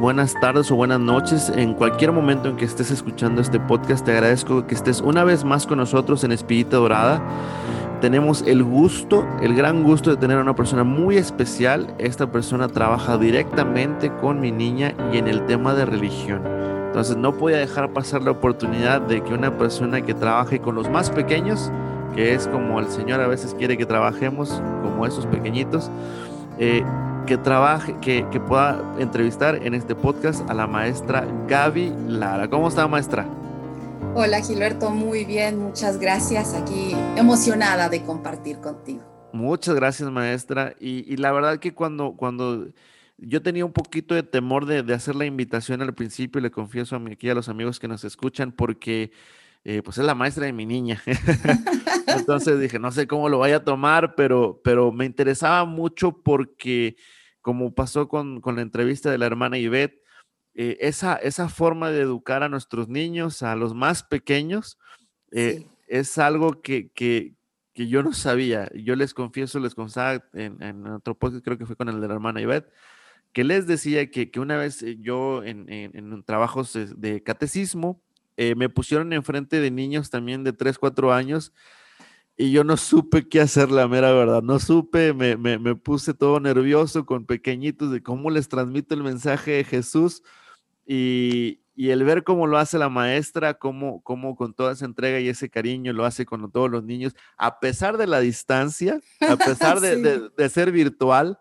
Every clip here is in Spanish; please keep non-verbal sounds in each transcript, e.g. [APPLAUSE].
buenas tardes o buenas noches. En cualquier momento en que estés escuchando este podcast, te agradezco que estés una vez más con nosotros en Espírita Dorada. Tenemos el gusto, el gran gusto de tener a una persona muy especial. Esta persona trabaja directamente con mi niña y en el tema de religión. Entonces no podía dejar pasar la oportunidad de que una persona que trabaje con los más pequeños, que es como el Señor a veces quiere que trabajemos, como esos pequeñitos, eh, que trabaje, que, que, pueda entrevistar en este podcast a la maestra Gaby Lara. ¿Cómo está, maestra? Hola, Gilberto, muy bien, muchas gracias. Aquí emocionada de compartir contigo. Muchas gracias, maestra. Y, y la verdad que cuando, cuando yo tenía un poquito de temor de, de, hacer la invitación al principio, le confieso a mí, aquí a los amigos que nos escuchan, porque eh, pues es la maestra de mi niña. [LAUGHS] Entonces dije, no sé cómo lo vaya a tomar, pero, pero me interesaba mucho porque, como pasó con, con la entrevista de la hermana Ivette, eh, esa, esa forma de educar a nuestros niños, a los más pequeños, eh, sí. es algo que, que, que, yo no sabía. Yo les confieso, les contaba en, en, otro podcast, creo que fue con el de la hermana Ivette, que les decía que, que una vez yo en, en, en trabajos de catecismo, eh, me pusieron enfrente de niños también de 3, 4 años y yo no supe qué hacer, la mera verdad. No supe, me, me, me, puse todo nervioso con pequeñitos de cómo les transmito el mensaje de Jesús y, y el ver cómo lo hace la maestra, cómo, cómo con toda esa entrega y ese cariño lo hace con todos los niños, a pesar de la distancia, a pesar [LAUGHS] de, sí. de, de ser virtual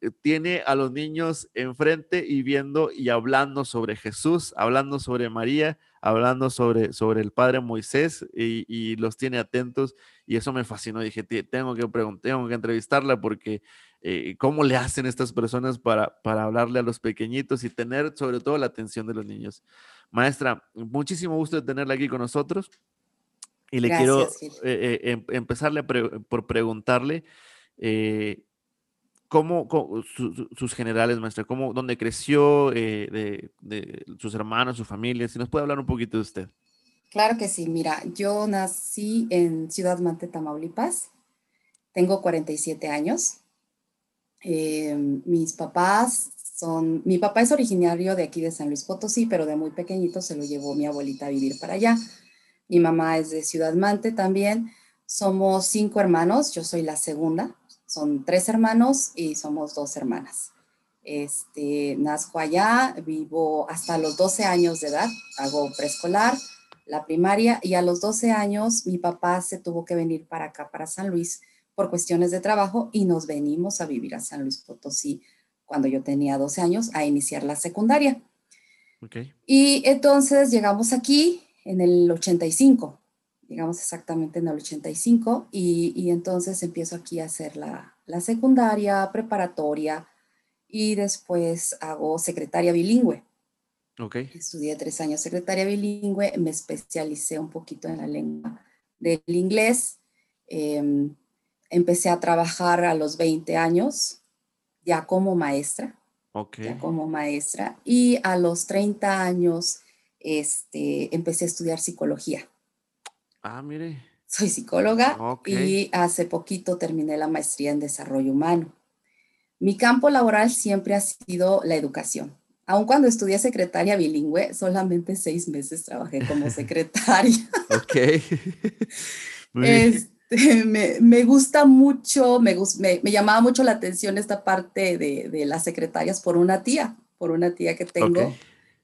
eh, tiene a los niños enfrente y viendo y hablando sobre Jesús, hablando sobre María, hablando sobre, sobre el padre Moisés y, y, los tiene atentos y eso me fascinó. Dije, tengo que preguntar, tengo que entrevistarla porque eh, cómo le hacen estas personas para, para hablarle a los pequeñitos y tener sobre todo la atención de los niños. Maestra, muchísimo gusto de tenerla aquí con nosotros y le Gracias, quiero eh, eh, empezarle pre por preguntarle eh, ¿Cómo, cómo su, sus generales, maestra? ¿Cómo, ¿Dónde creció? Eh, de, de, sus hermanos, su familia. Si nos puede hablar un poquito de usted. Claro que sí. Mira, yo nací en Ciudad Mante, Tamaulipas. Tengo 47 años. Eh, mis papás son... Mi papá es originario de aquí de San Luis Potosí, pero de muy pequeñito se lo llevó mi abuelita a vivir para allá. Mi mamá es de Ciudad Mante también. Somos cinco hermanos. Yo soy la segunda son tres hermanos y somos dos hermanas. Este, nazco allá, vivo hasta los 12 años de edad, hago preescolar, la primaria y a los 12 años mi papá se tuvo que venir para acá, para San Luis, por cuestiones de trabajo y nos venimos a vivir a San Luis Potosí cuando yo tenía 12 años a iniciar la secundaria. Okay. Y entonces llegamos aquí en el 85 llegamos exactamente en el 85 y, y entonces empiezo aquí a hacer la, la, secundaria, preparatoria y después hago secretaria bilingüe. Okay. Estudié tres años secretaria bilingüe, me especialicé un poquito en la lengua del inglés. Eh, empecé a trabajar a los 20 años, ya como maestra. Okay. Ya como maestra. Y a los 30 años este, empecé a estudiar psicología. Ah, mire. Soy psicóloga okay. y hace poquito terminé la maestría en desarrollo humano. Mi campo laboral siempre ha sido la educación. Aun cuando estudié secretaria bilingüe, solamente seis meses trabajé como [LAUGHS] secretaria. ok. [LAUGHS] este, me, me, gusta mucho, me, me, me, llamaba mucho la atención esta parte de, de, las secretarias por una tía, por una tía que tengo. Okay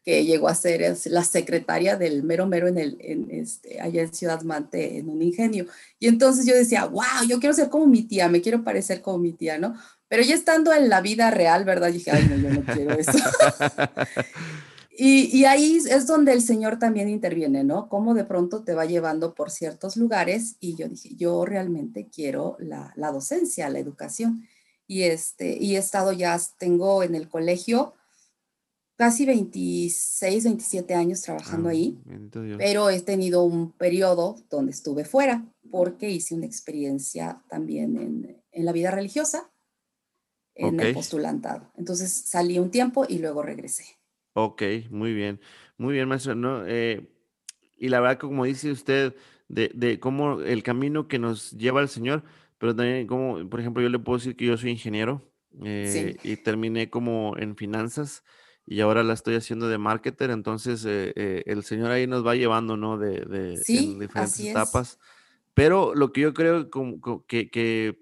que llegó a ser la secretaria del mero mero en el, en este, allá en Ciudad Mante, en un ingenio. Y entonces yo decía, wow, yo quiero ser como mi tía, me quiero parecer como mi tía, ¿no? Pero ya estando en la vida real, ¿verdad? Dije, ay, no, yo no quiero eso. [LAUGHS] y, y, ahí es donde el Señor también interviene, ¿no? Cómo de pronto te va llevando por ciertos lugares y yo dije, yo realmente quiero la, la docencia, la educación. Y, este, y he estado ya, tengo en el colegio, casi 26, 27 años trabajando ah, ahí, pero he tenido un periodo donde estuve fuera porque hice una experiencia también en, en la vida religiosa, en okay. el postulantado. Entonces salí un tiempo y luego regresé. Ok, muy bien, muy bien, maestro. ¿no? Eh, y la verdad, como dice usted, de, de cómo el camino que nos lleva al Señor, pero también como, por ejemplo, yo le puedo decir que yo soy ingeniero, eh, y terminé como en finanzas y ahora la estoy haciendo de marketer, entonces eh, eh, el Señor ahí nos va llevando, ¿no? De, de en diferentes etapas. Pero lo que yo creo que, que,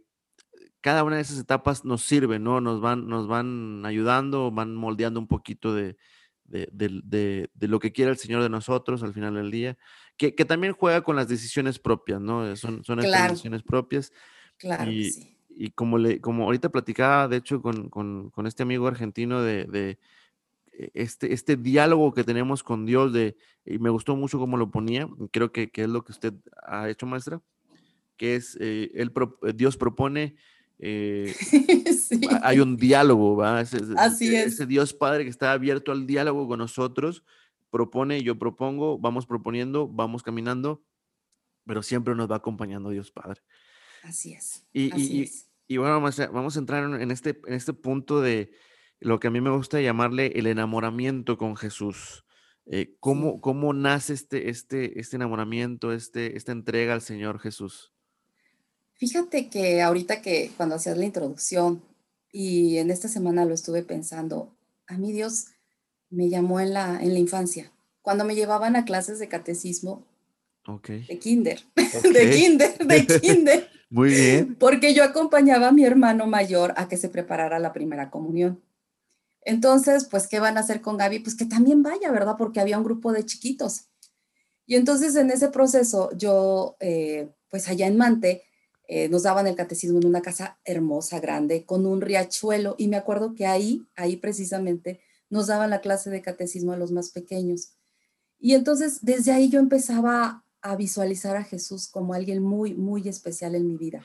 cada una de esas etapas nos sirve, ¿no? Nos van, nos van ayudando, van moldeando un poquito de, de, lo que quiere el Señor de nosotros al final del día, que, que también juega con las decisiones propias, ¿no? Son, son decisiones propias. Claro. Y, y como, le, como ahorita platicaba, de hecho, con, con, con este amigo argentino de este, este diálogo que tenemos con Dios, de, y me gustó mucho cómo lo ponía, creo que, que es lo que usted ha hecho, maestra, que es, eh, él, eh, Dios propone, eh, [LAUGHS] hay un diálogo, ¿va? Así es. Ese Dios Padre que está abierto al diálogo con nosotros, propone, yo propongo, vamos proponiendo, vamos caminando, pero siempre nos va acompañando Dios Padre. Así es. Y, y, y bueno, vamos a entrar en este, en este punto de, lo que a mí me gusta llamarle el enamoramiento con Jesús. Eh, ¿cómo, ¿Cómo nace este, este, este enamoramiento, este, esta entrega al Señor Jesús? Fíjate que ahorita que cuando hacías la introducción y en esta semana lo estuve pensando, a mí Dios me llamó en la, en la infancia, cuando me llevaban a clases de catecismo de [LAUGHS] kinder, de kinder, de [LAUGHS] kinder. Muy bien. Porque yo acompañaba a mi hermano mayor a que se preparara la primera comunión. Entonces, pues, ¿qué van a hacer con Gaby? Pues que también vaya, ¿verdad? Porque había un grupo de chiquitos. Y entonces en ese proceso, yo, eh, pues allá en Mante, eh, nos daban el catecismo en una casa hermosa, grande, con un riachuelo. Y me acuerdo que ahí, ahí precisamente, nos daban la clase de catecismo a los más pequeños. Y entonces desde ahí yo empezaba a visualizar a Jesús como alguien muy, muy especial en mi vida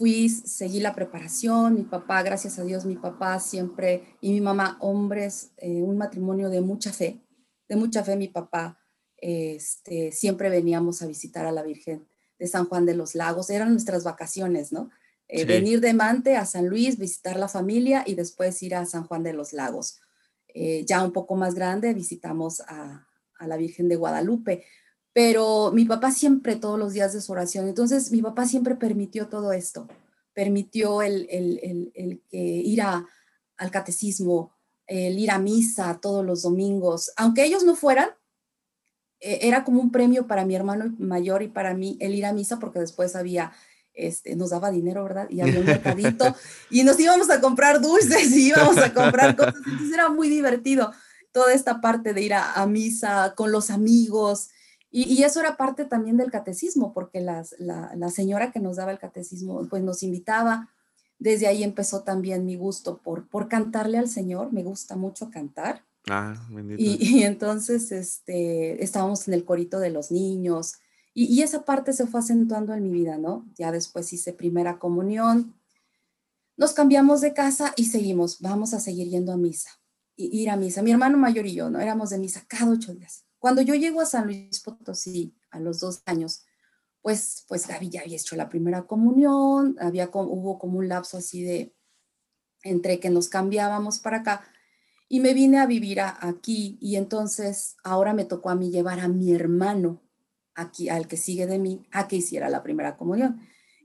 fui, seguí la preparación, mi papá, gracias a Dios, mi papá siempre, y mi mamá, hombres, eh, un matrimonio de mucha fe, de mucha fe, mi papá, este, siempre veníamos a visitar a la Virgen de San Juan de los Lagos, eran nuestras vacaciones, ¿no? Eh, venir de Mante a San Luis, visitar la familia y después ir a San Juan de los Lagos. Eh, ya un poco más grande visitamos a, a la Virgen de Guadalupe, pero mi papá siempre, todos los días de su oración, entonces mi papá siempre permitió todo esto, permitió el, que ir al catecismo, el ir a misa todos los domingos, aunque ellos no fueran, e, era como un premio para mi hermano mayor y para mí el ir a misa, porque después había, este, nos daba dinero, ¿verdad? Y había un mercadito [LAUGHS] y nos íbamos a comprar dulces y íbamos a comprar cosas, [LAUGHS] entonces era muy divertido toda esta parte de ir a misa con los amigos y, eso era parte también del catecismo, porque la, señora que nos daba el catecismo, pues nos invitaba. Desde ahí empezó también mi gusto por, por cantarle al Señor. Me gusta mucho cantar. Ah, y, entonces este, estábamos en el corito de los niños. Y, y, esa parte se fue acentuando en mi vida, ¿no? Ya después hice primera comunión. Nos cambiamos de casa y seguimos. Vamos a seguir yendo a misa. Y, ir a misa. Mi hermano mayor y yo, ¿no? Éramos de misa cada ocho días cuando yo llego a San Luis Potosí a los dos años, pues, pues ya había hecho la primera comunión, había, hubo como un lapso así de entre que nos cambiábamos para acá y me vine a vivir aquí y entonces ahora me tocó a mí llevar a mi hermano aquí, al que sigue de mí, a que hiciera la primera comunión.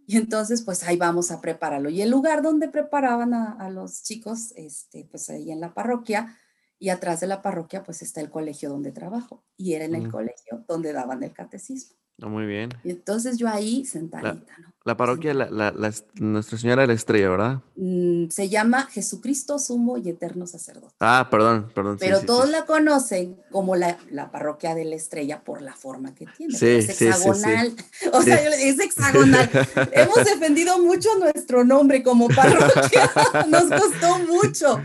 Y entonces, pues ahí vamos a prepararlo. Y el lugar donde preparaban a, a los chicos, este, pues ahí en la parroquia, y atrás de la parroquia pues está el colegio donde trabajo y era en el colegio donde daban el catecismo. Ah, muy bien. Y entonces yo ahí sentadita, la, ¿no? La parroquia, la, Nuestra Señora de la Estrella, ¿verdad? Mm, se llama Jesucristo Sumo y Eterno Sacerdote. Ah, perdón, perdón. Pero todos la conocen como la, parroquia de la Estrella por la forma que tiene. Sí, es hexagonal. [LAUGHS] O sea, yo le digo, es hexagonal. [LAUGHS] Hemos defendido mucho nuestro nombre como parroquia. [LAUGHS] Nos costó mucho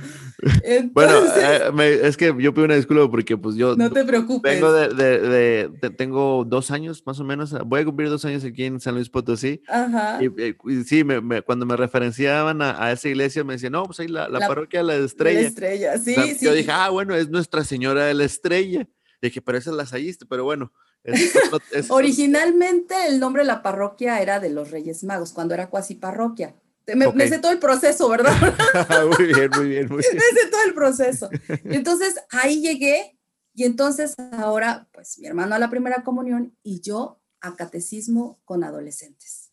bueno, eh, es que yo pido una disculpa porque pues yo... No te preocupes. Vengo de, tengo dos años más o menos, voy a cumplir dos años aquí en San Luis Potosí. Ajá. Y, eh, sí, cuando me referenciaban a, esa iglesia me decían, no, pues ahí la, la, parroquia La Estrella. La Estrella, sí, sí. Yo dije, ah, bueno, es Nuestra Señora de la Estrella. dije, pero esa la lasalliste, pero bueno. [LAUGHS] Originalmente el nombre de la parroquia era de los Reyes Magos, cuando era cuasi parroquia. Me, sé todo el proceso, ¿verdad? [LAUGHS] muy bien, muy bien, muy [LAUGHS] bien. Me sé todo el proceso. Entonces ahí llegué y entonces ahora, pues mi hermano a la primera comunión y yo a catecismo con adolescentes.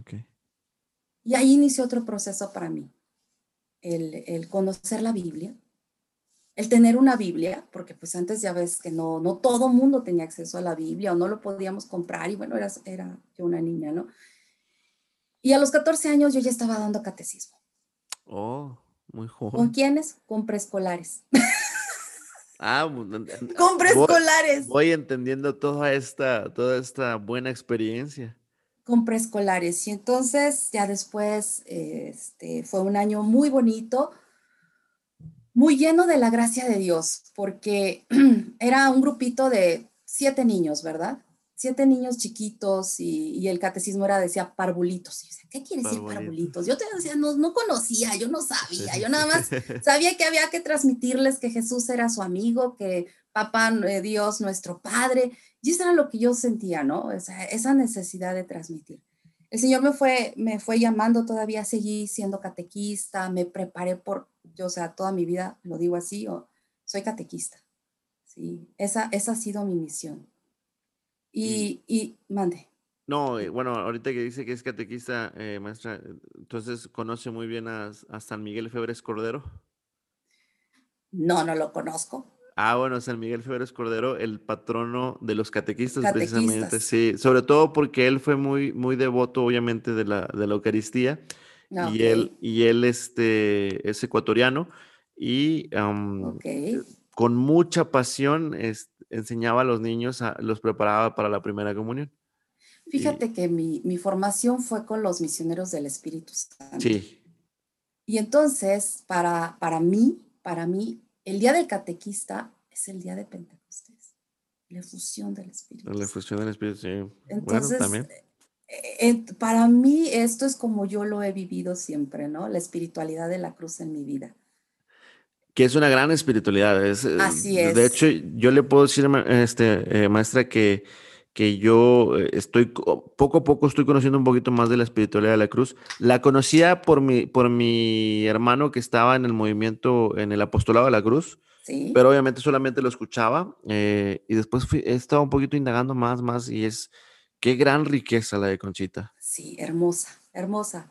Okay. Y ahí inició otro proceso para mí. el, conocer la Biblia, el tener una Biblia, porque pues antes ya ves que no, no todo mundo tenía acceso a la Biblia o no lo podíamos comprar y bueno, era, era yo una niña, ¿no? Y a los 14 años yo ya estaba dando catecismo. Oh, muy joven. ¿Con quiénes? Con preescolares. Ah, con preescolares. Voy, entendiendo toda esta, toda esta buena experiencia. Con preescolares. Y entonces ya después este, fue un año muy bonito, muy lleno de la gracia de Dios, porque [CLEARS THROAT] era un grupito de siete niños, ¿verdad? Siete niños chiquitos y, el catecismo era, decía, parvulitos. ¿qué quiere decir parvulitos? Yo te decía, no, no conocía, yo no sabía, yo nada más [LAUGHS] sabía que había que transmitirles que Jesús era su amigo, que papá eh, Dios, nuestro Padre, y eso era lo que yo sentía, ¿no? esa necesidad de transmitir. El Señor me fue, me fue llamando, todavía seguí siendo catequista, me preparé por, yo, o sea, toda mi vida, lo digo así, soy catequista. Sí, esa, esa ha sido mi misión. Y, y mande. No, eh, bueno, ahorita que dice que es catequista, eh, maestra, entonces conoce muy bien a, San Miguel Febres Cordero. No, no lo conozco. Ah, bueno, San Miguel Febres Cordero, el patrono de los catequistas, precisamente, sí, sobre todo porque él fue muy, muy devoto, obviamente, de la, de la Eucaristía, ah, y él, y él este, es ecuatoriano, y con mucha pasión enseñaba a los niños, los preparaba para la primera comunión. Fíjate que mi, formación fue con los misioneros del Espíritu Santo. Sí. Y entonces, para, para mí, para mí, el día del catequista es el día de Pentecostés, la fusión del Espíritu. La fusión del Espíritu, sí. Entonces, también. Eh, eh, para mí esto es como yo lo he vivido siempre, ¿no? La espiritualidad de la cruz en mi vida. Que es una gran espiritualidad. Es, eh, Así es. De hecho, yo le puedo decir, este, maestra, que que yo eh, estoy poco a poco estoy conociendo un poquito más de la espiritualidad de la cruz. La conocía por mi, por mi hermano que estaba en el movimiento, en el apostolado de la cruz, ¿Sí? pero obviamente solamente lo escuchaba eh, y después he estado un poquito indagando más, más y es qué gran riqueza la de Conchita. Sí, hermosa, hermosa,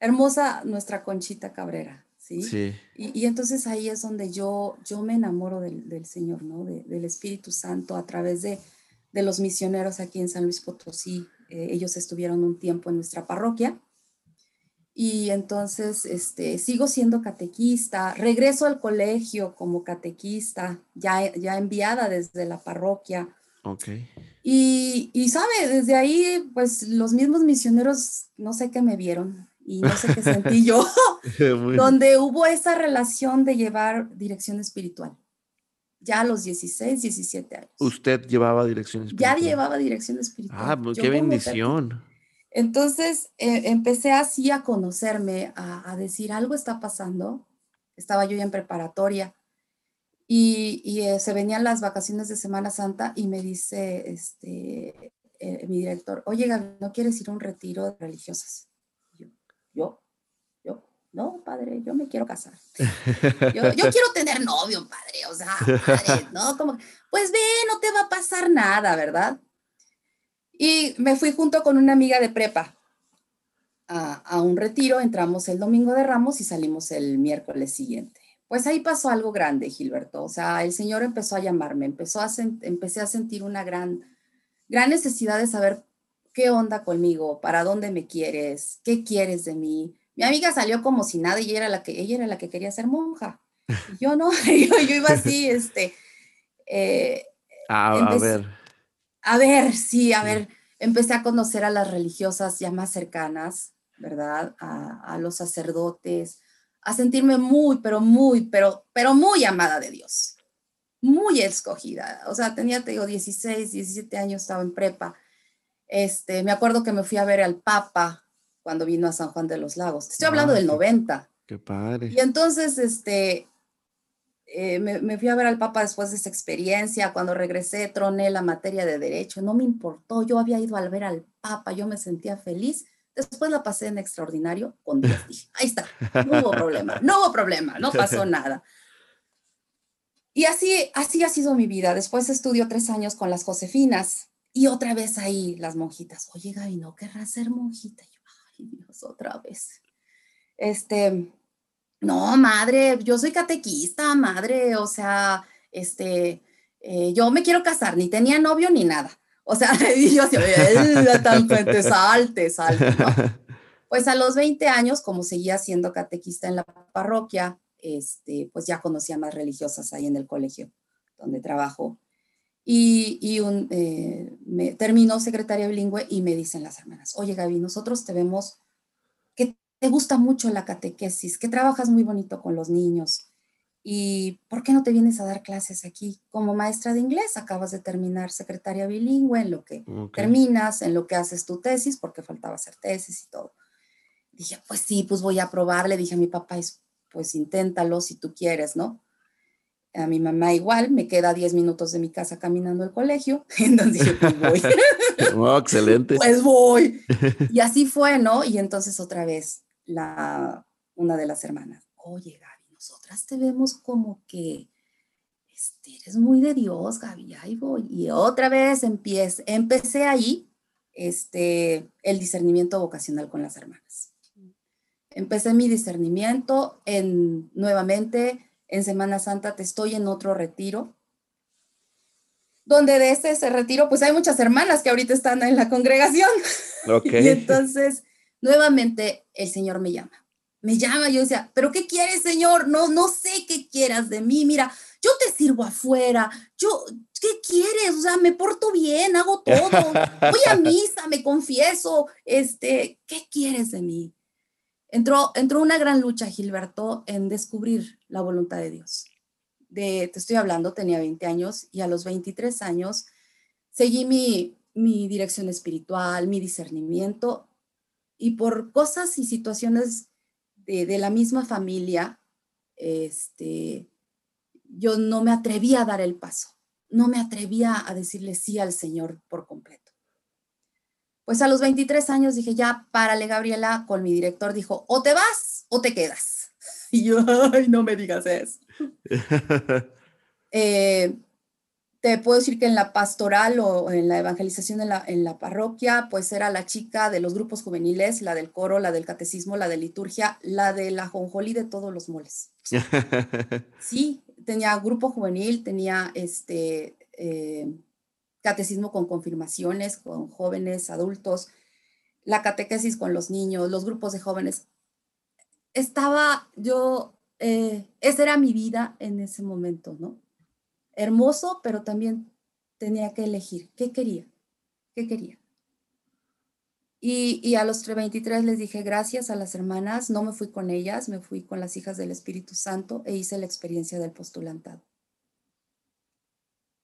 hermosa nuestra Conchita Cabrera. ¿Sí? sí. Y, y, entonces ahí es donde yo, yo me enamoro del, del Señor, ¿no? del Espíritu Santo a través de de los misioneros aquí en San Luis Potosí. Eh, ellos estuvieron un tiempo en nuestra parroquia. Y entonces este, sigo siendo catequista, regreso al colegio como catequista, ya, ya enviada desde la parroquia. Ok. Y, y, sabe, desde ahí, pues los mismos misioneros, no sé qué me vieron y no sé qué sentí yo, [LAUGHS] [LAUGHS] donde hubo esa relación de llevar dirección espiritual ya a los 16, 17 años. ¿Usted llevaba dirección espiritual? Ya llevaba dirección espiritual. Ah, pues, qué bendición. Entonces eh, empecé así a conocerme, a, decir algo está pasando. Estaba yo ya en preparatoria y, eh, se venían las vacaciones de Semana Santa y me dice este, eh, mi director, oye Gaby, ¿no quieres ir a un retiro de religiosas? Yo, yo, no, padre, yo me quiero casar. Yo, [LAUGHS] quiero tener novio, padre, o sea, padre, ¿no? Como, pues ve, no te va a pasar nada, ¿verdad? Y me fui junto con una amiga de prepa a, a, un retiro, entramos el domingo de Ramos y salimos el miércoles siguiente. Pues ahí pasó algo grande, Gilberto. O sea, el Señor empezó a llamarme, empezó a empecé a sentir una gran, gran necesidad de saber qué onda conmigo, para dónde me quieres, qué quieres de mí, mi amiga salió como si nada y ella era la que, ella era la que quería ser monja. yo no, [LAUGHS] yo, iba así, este... Eh, a, ver. A ver, sí, a ver, empecé a conocer a las religiosas ya más cercanas, ¿verdad? A, los sacerdotes, a sentirme muy, pero muy, pero, pero muy amada de Dios, muy escogida. O sea, tenía, te digo, 16, 17 años, estaba en prepa. Este, me acuerdo que me fui a ver al Papa cuando vino a San Juan de los Lagos. estoy hablando del 90. Qué padre. Y entonces, este, eh, me, fui a ver al Papa después de esa experiencia. Cuando regresé, troné la materia de Derecho. No me importó. Yo había ido al ver al Papa. Yo me sentía feliz. Después la pasé en extraordinario con Dios. [LAUGHS] ahí está. No hubo problema. No hubo problema. No pasó nada. Y así, así ha sido mi vida. Después estudio tres años con las Josefinas. Y otra vez ahí las monjitas. Oye, Gaby, ¿no querrás ser monjita? Dios, otra vez. Este, no, madre, yo soy catequista, madre, o sea, este, eh, yo me quiero casar, ni tenía novio ni nada. O sea, [LAUGHS] y yo tan salte, salte. [LAUGHS] Pues a los 20 años, como seguía siendo catequista en la parroquia, este, pues ya conocía más religiosas ahí en el colegio donde trabajo. Y, un, eh, me, terminó secretaria bilingüe y me dicen las hermanas, oye Gaby, nosotros te vemos que te gusta mucho la catequesis, que trabajas muy bonito con los niños. ¿Y por qué no te vienes a dar clases aquí como maestra de inglés? Acabas de terminar secretaria bilingüe, en lo que terminas, en lo que haces tu tesis, porque faltaba hacer tesis y todo. Dije, pues sí, pues voy a probar. Le dije a mi papá, pues inténtalo si tú quieres, ¿no? A mi mamá igual, me queda 10 minutos de mi casa caminando al colegio, [LAUGHS] entonces dije, pues voy. [LAUGHS] oh, excelente. pues voy. [LAUGHS] Y así fue, ¿no? Y entonces otra vez, la, una de las hermanas, oye, Gaby, nosotras te vemos como que este, eres muy de Dios, Gaby, ahí voy. Y otra vez empecé, empecé ahí este, el discernimiento vocacional con las hermanas. Empecé mi discernimiento en, nuevamente, en Semana Santa te estoy en otro retiro, donde de ese, ese retiro, pues hay muchas hermanas que ahorita están en la congregación. [LAUGHS] Okay. y entonces, nuevamente, el Señor me llama. Me llama, yo decía, pero ¿qué quieres, Señor? No, no sé qué quieras de mí. Mira, yo te sirvo afuera. Yo, ¿qué quieres? O sea, me porto bien, hago todo. Voy a [LAUGHS] misa, me confieso. Este, ¿qué quieres de mí? Entró, entró una gran lucha, Gilberto, en descubrir la voluntad de Dios. De, te estoy hablando, tenía 20 años y a los 23 años seguí mi, mi dirección espiritual, mi discernimiento y por cosas y situaciones de, de, la misma familia, este, yo no me atrevía a dar el paso, no me atrevía a decirle sí al Señor por completo. Pues a los 23 años dije, ya, párale, Gabriela, con mi director dijo, o te vas o te quedas. [LAUGHS] Y yo, ay, no me digas eso. [LAUGHS] Eh, te puedo decir que en la pastoral o en la evangelización en la, en la parroquia, pues era la chica de los grupos juveniles, la del coro, la del catecismo, la de liturgia, la de la jonjolí de todos los moles. [LAUGHS] Sí, tenía grupo juvenil, tenía este... Eh, catecismo con confirmaciones, con jóvenes, adultos, la catequesis con los niños, los grupos de jóvenes. Estaba yo, eh, esa era mi vida en ese momento, ¿no? Hermoso, pero también tenía que elegir qué quería, qué quería. Y, y, a los 23 les dije gracias a las hermanas, no me fui con ellas, me fui con las hijas del Espíritu Santo e hice la experiencia del postulantado.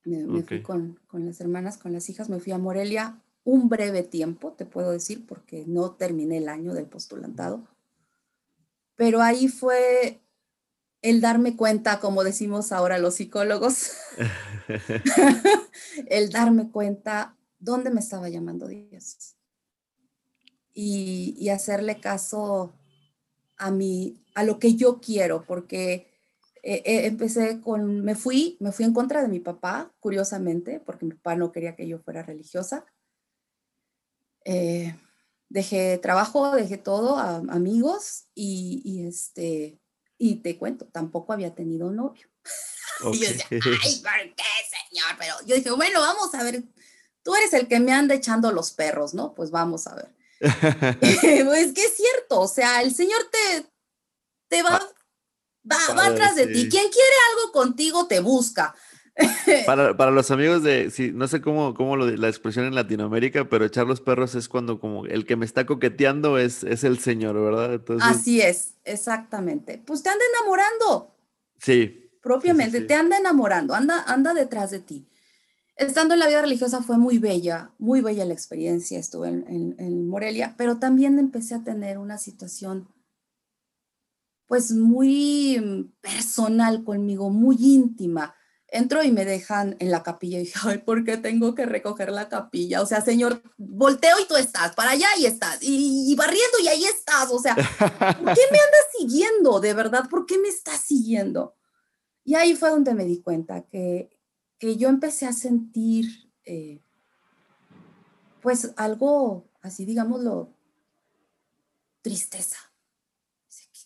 Me, fui con, con, las hermanas, con las hijas, me fui a Morelia un breve tiempo, te puedo decir, porque no terminé el año del postulantado. Pero ahí fue el darme cuenta, como decimos ahora los psicólogos, [LAUGHS] [LAUGHS] el darme cuenta dónde me estaba llamando Dios. Y, y hacerle caso a mí, a lo que yo quiero, porque eh, eh, empecé con, me fui, me fui en contra de mi papá, curiosamente, porque mi papá no quería que yo fuera religiosa. Eh, dejé trabajo, dejé todo, a, amigos, y, y, este, y te cuento, tampoco había tenido novio. [LAUGHS] y yo decía, ay, ¿por qué, señor? Pero yo dije, bueno, vamos a ver, tú eres el que me anda echando los perros, ¿no? Pues vamos a ver. [LAUGHS] [LAUGHS] pues que es cierto, o sea, el Señor te, te va, va, va atrás de ti. Quien quiere algo contigo te busca. [LAUGHS] Para, para, los amigos de, sí, no sé cómo, cómo lo, la expresión en Latinoamérica, pero echar los perros es cuando como el que me está coqueteando es, es el señor, ¿verdad? Así es, exactamente. Pues te anda enamorando. Sí. Propiamente, te anda enamorando, anda, anda detrás de ti. Estando en la vida religiosa fue muy bella, muy bella la experiencia, estuve en, en, en Morelia, pero también empecé a tener una situación pues muy mm, personal conmigo, muy íntima. Entro y me dejan en la capilla y dije, ay, ¿por qué tengo que recoger la capilla? O sea, señor, volteo y tú estás, para allá y estás, y, barriendo y ahí estás. O sea, ¿por qué me andas siguiendo? De verdad, ¿por qué me estás siguiendo? Y ahí fue donde me di cuenta que, que yo empecé a sentir, eh, pues algo así, digámoslo, tristeza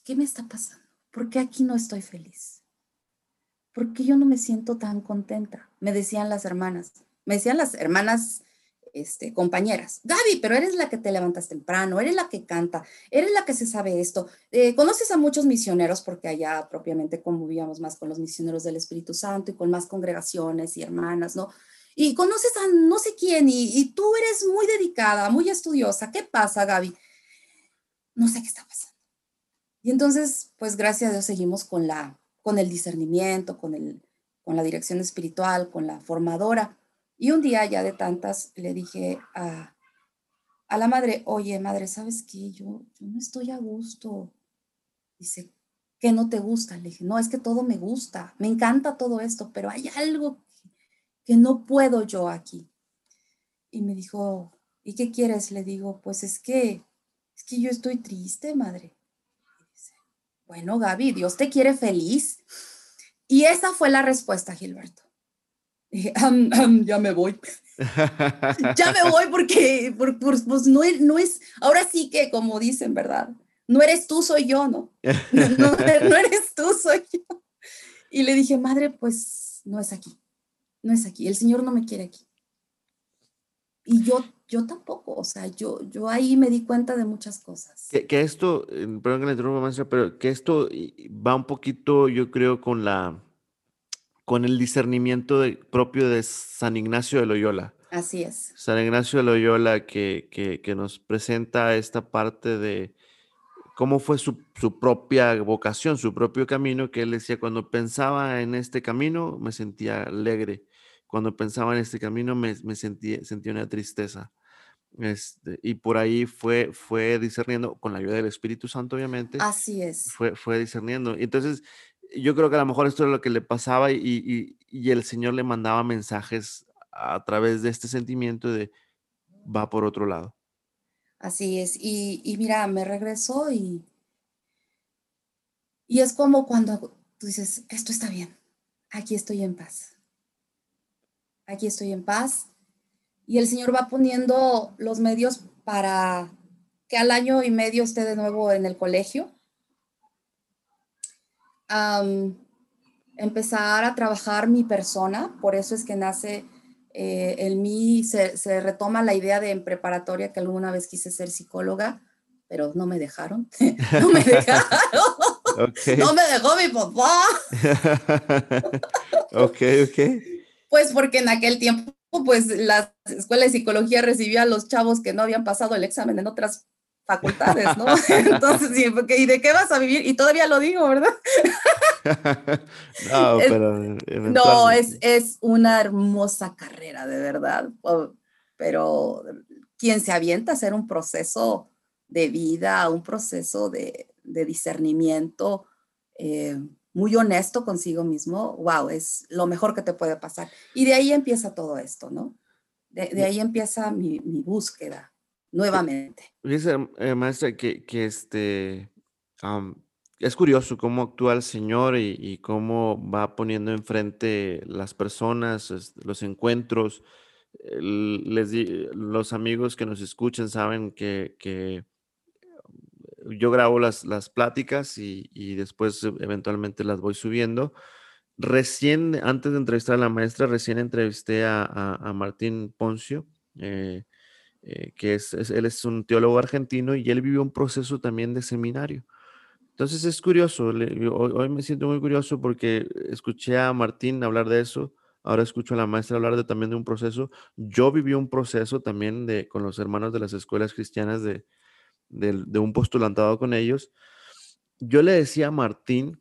¿qué me está pasando? ¿por qué aquí no estoy feliz? ¿Por qué yo no me siento tan contenta? Me decían las hermanas, me decían las hermanas este, compañeras, Gaby, pero eres la que te levantas temprano, eres la que canta, eres la que se sabe esto. Eh, conoces a muchos misioneros porque allá propiamente convivíamos más con los misioneros del Espíritu Santo y con más congregaciones y hermanas, ¿no? Y conoces a no sé quién y, y tú eres muy dedicada, muy estudiosa. ¿Qué pasa, Gaby? No sé qué está pasando. Y entonces, pues gracias a Dios seguimos con, la, con el discernimiento, con, el, con la dirección espiritual, con la formadora y un día ya de tantas le dije a, a la madre, oye, madre, ¿sabes qué? Yo, yo no estoy a gusto. Dice, ¿qué no te gusta? Le dije, no, es que todo me gusta, me encanta todo esto, pero hay algo que, no puedo yo aquí. Y me dijo, ¿y qué quieres? Le digo, pues es que, es que yo estoy triste, madre. Bueno, Gaby, Dios te quiere feliz. Y esa fue la respuesta, Gilberto ya me voy. ya me voy porque pues no, es, ahora sí que como dicen, ¿verdad? No eres tú, soy yo. No, no eres tú, soy yo. Y le dije, madre, pues no es aquí, no es aquí, el Señor no me quiere aquí. Y yo, yo tampoco, o sea, yo, yo ahí me di cuenta de muchas cosas. Que, que esto, perdón que le interrumpa, pero que esto va un poquito, yo creo, con la, con el discernimiento propio de San Ignacio de Loyola. Así es. San Ignacio de Loyola que, que, nos presenta esta parte de cómo fue su, propia vocación, su propio camino, que él decía, cuando pensaba en este camino me sentía alegre, cuando pensaba en este camino me, me sentía, sentía una tristeza. Este, y por ahí fue, fue discerniendo, con la ayuda del Espíritu Santo, obviamente. Así es. Fue, fue discerniendo. Entonces, yo creo que a lo mejor esto es lo que le pasaba y, el Señor le mandaba mensajes a través de este sentimiento de va por otro lado. Así es. Y, mira, me regresó y, y es como cuando tú dices, esto está bien, aquí estoy en paz. Aquí estoy en paz. Y el Señor va poniendo los medios para que al año y medio esté de nuevo en el colegio empezar a trabajar mi persona, por eso es que nace eh, en mí, se, retoma la idea de en preparatoria que alguna vez quise ser psicóloga, pero no me dejaron, [LAUGHS] no me dejaron, [LAUGHS] no me dejó mi papá. [LAUGHS] ok, ok. Pues porque en aquel tiempo, pues la escuela de psicología recibía a los chavos que no habían pasado el examen en otras facultades, ¿no? [LAUGHS] Entonces, ¿y de qué vas a vivir? Y todavía lo digo, ¿verdad? no, pero... No, es, es una hermosa carrera, de verdad. Pero quien se avienta a hacer un proceso de vida, un proceso de, de discernimiento eh, muy honesto consigo mismo, wow, es lo mejor que te puede pasar. Y de ahí empieza todo esto, ¿no? De, de ahí empieza mi, mi búsqueda nuevamente. Dice, eh, maestra, que, que este, es curioso cómo actúa el Señor y, cómo va poniendo enfrente las personas, los encuentros. Les los amigos que nos escuchan saben que, que yo grabo las, las pláticas y, y, después eventualmente las voy subiendo. Recién, antes de entrevistar a la maestra, recién entrevisté a, a, Martín Poncio. Eh, eh, que es, él es un teólogo argentino y él vivió un proceso también de seminario. Entonces es curioso, hoy, me siento muy curioso porque escuché a Martín hablar de eso, ahora escucho a la maestra hablar de, también de un proceso. Yo viví un proceso también de, con los hermanos de las escuelas cristianas de, de, un postulantado con ellos. Yo le decía a Martín,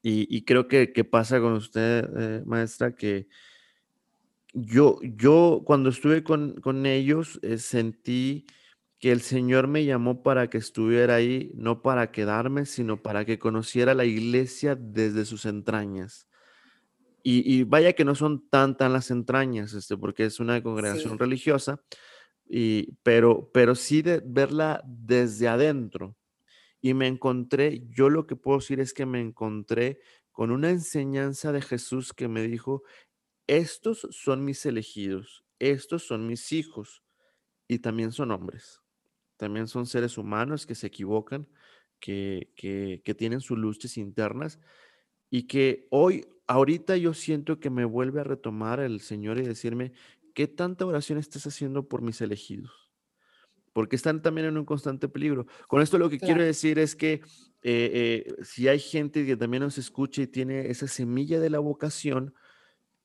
y, creo que, que, pasa con usted, eh, maestra, que yo, yo cuando estuve con, ellos eh, sentí que el Señor me llamó para que estuviera ahí, no para quedarme, sino para que conociera la iglesia desde sus entrañas. Y, vaya que no son tan tan las entrañas, este, porque es una congregación religiosa, pero, pero sí de verla desde adentro. Y me encontré, yo lo que puedo decir es que me encontré con una enseñanza de Jesús que me dijo, estos son mis elegidos, estos son mis hijos y también son hombres, también son seres humanos que se equivocan que, que, que tienen sus luchas internas y que hoy, ahorita yo siento que me vuelve a retomar el Señor y decirme, ¿qué tanta oración estás haciendo por mis elegidos? Porque están también en un constante peligro. Con esto lo que quiero decir es que eh, eh, si hay gente que también nos escucha y tiene esa semilla de la vocación,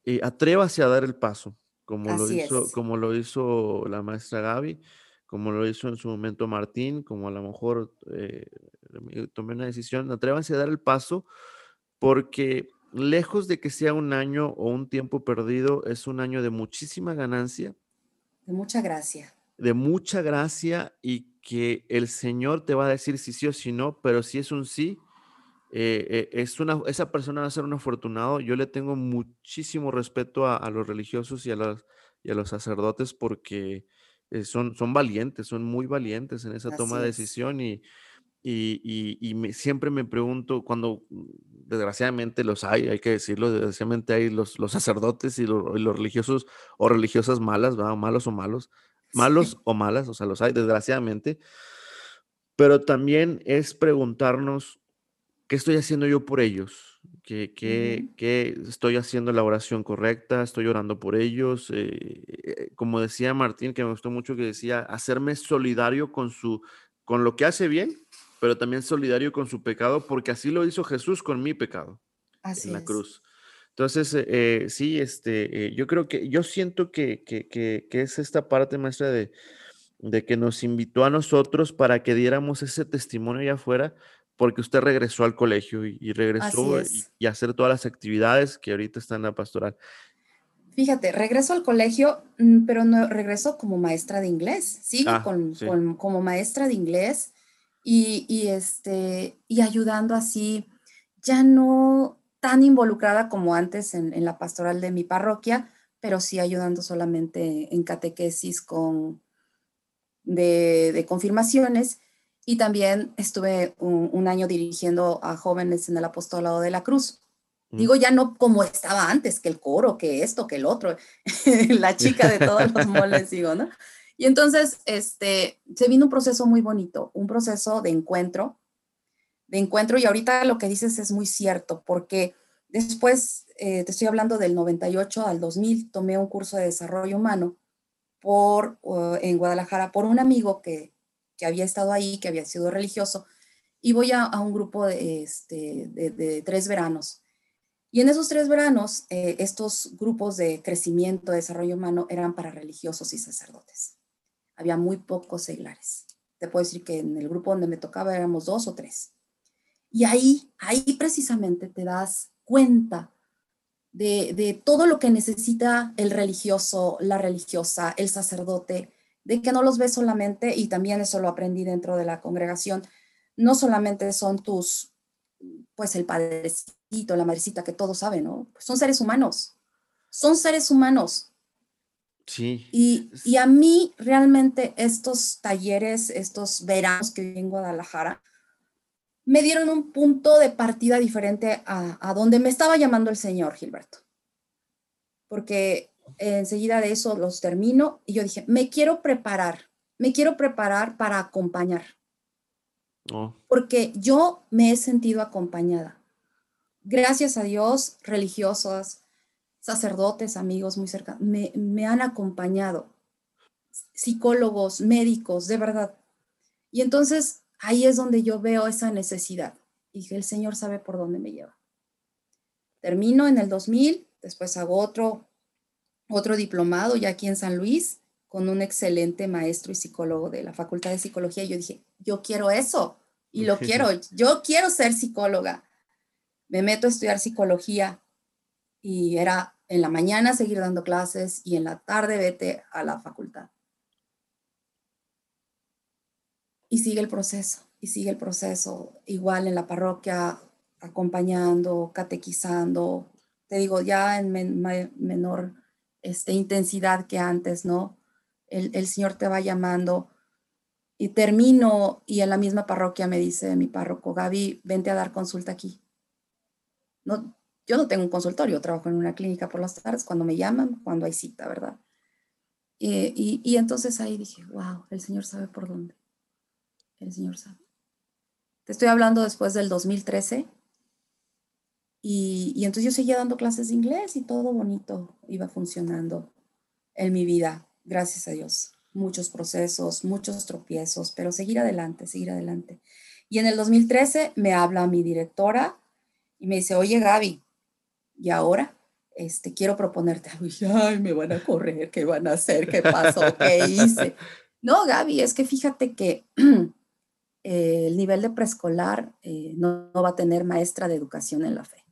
eh, atrévase a dar el paso, como lo, hizo, como lo hizo la maestra Gaby, como lo hizo en su momento Martín, como a lo mejor eh, tomé una decisión, atrévanse a dar el paso porque lejos de que sea un año o un tiempo perdido, es un año de muchísima ganancia. De mucha gracia. De mucha gracia y que el Señor te va a decir si sí o si no, pero si es un sí, eh, eh, es una, esa persona va a ser un afortunado. Yo le tengo muchísimo respeto a, los religiosos y a, los, y a los sacerdotes porque eh, son, son valientes, son muy valientes en esa toma de decisión y, y, y, siempre me pregunto, cuando mm, desgraciadamente los hay, hay que decirlo, desgraciadamente hay los, los sacerdotes y los, religiosos o religiosas malas, malos o malos, malos o malas, o sea, los hay, desgraciadamente. Pero también es preguntarnos, ¿qué estoy haciendo yo por ellos? ¿Qué, qué, estoy haciendo la oración correcta? ¿Estoy orando por ellos? Eh, eh, como decía Martín, que me gustó mucho, que decía, hacerme solidario con, su, con lo que hace bien pero también solidario con su pecado, porque así lo hizo Jesús con mi pecado en la cruz. Entonces, eh, sí, este, eh, yo creo que, yo siento que, que, que, es esta parte maestra de, de que nos invitó a nosotros para que diéramos ese testimonio allá afuera, porque usted regresó al colegio y, regresó y, a hacer todas las actividades que ahorita están en la pastoral. Fíjate, regreso al colegio, mm, pero no regreso como maestra de inglés. Sigo ah, con, con, como maestra de inglés y, este, y ayudando así, ya no tan involucrada como antes en, la pastoral de mi parroquia, pero sí ayudando solamente en catequesis con, de, confirmaciones. Y también estuve un, año dirigiendo a jóvenes en el apostolado de la cruz. Mm. Digo, ya no como estaba antes, que el coro, que esto, que el otro, [LAUGHS] la chica de todos los [LAUGHS] moles, digo, ¿no? Y entonces, este, se vino un proceso muy bonito, un proceso de encuentro, de encuentro, y ahorita lo que dices es muy cierto, porque después, eh, te estoy hablando del 98 al 2000, tomé un curso de desarrollo humano por, en Guadalajara por un amigo que, que, había estado ahí, que había sido religioso, y voy a, un grupo de, este, de, tres veranos. Y en esos tres veranos, eh, estos grupos de crecimiento, de desarrollo humano eran para religiosos y sacerdotes había muy pocos seglares. Te puedo decir que en el grupo donde me tocaba éramos dos o tres. Y ahí, ahí precisamente te das cuenta de, de, todo lo que necesita el religioso, la religiosa, el sacerdote, de que no los ves solamente, y también eso lo aprendí dentro de la congregación, no solamente son tus, pues el padrecito, la madrecita, que todos saben, ¿no? son seres humanos, son seres humanos Sí. Y, a mí realmente estos talleres, estos veranos que viví en Guadalajara, me dieron un punto de partida diferente a, a donde me estaba llamando el Señor, Gilberto. Porque enseguida de eso los termino y yo dije, me quiero preparar, me quiero preparar para acompañar. Oh. Porque yo me he sentido acompañada. Gracias a Dios, religiosas, sacerdotes, amigos muy cercanos, me, han acompañado, psicólogos, médicos, de verdad. Y entonces ahí es donde yo veo esa necesidad y que el Señor sabe por dónde me lleva. Termino en el 2000, después hago otro, otro diplomado ya aquí en San Luis con un excelente maestro y psicólogo de la Facultad de Psicología. Y yo dije, yo quiero eso y lo quiero, yo quiero ser psicóloga. Me meto a estudiar psicología y era en la mañana seguir dando clases y en la tarde vete a la facultad. Y sigue el proceso, y sigue el proceso, igual en la parroquia, acompañando, catequizando, te digo, ya en menor este, intensidad que antes, ¿no? El, el Señor te va llamando y termino y en la misma parroquia me dice mi párroco, Gaby, vente a dar consulta aquí. No, yo no tengo un consultorio, trabajo en una clínica por las tardes, cuando me llaman, cuando hay cita, ¿verdad? Y, y, entonces ahí dije, wow, el Señor sabe por dónde. El Señor sabe. Te estoy hablando después del 2013. Y, y entonces yo seguía dando clases de inglés y todo bonito iba funcionando en mi vida, gracias a Dios. Muchos procesos, muchos tropiezos, pero seguir adelante, seguir adelante. Y en el 2013 me habla mi directora y me dice, oye Gaby, ¿y ahora? Este, quiero proponerte algo. ay, me van a correr, ¿qué van a hacer? ¿Qué pasó? ¿Qué hice? No, Gaby, es que fíjate que [CLEARS THROAT] eh, el nivel de preescolar eh, no, no va a tener maestra de educación en la fe.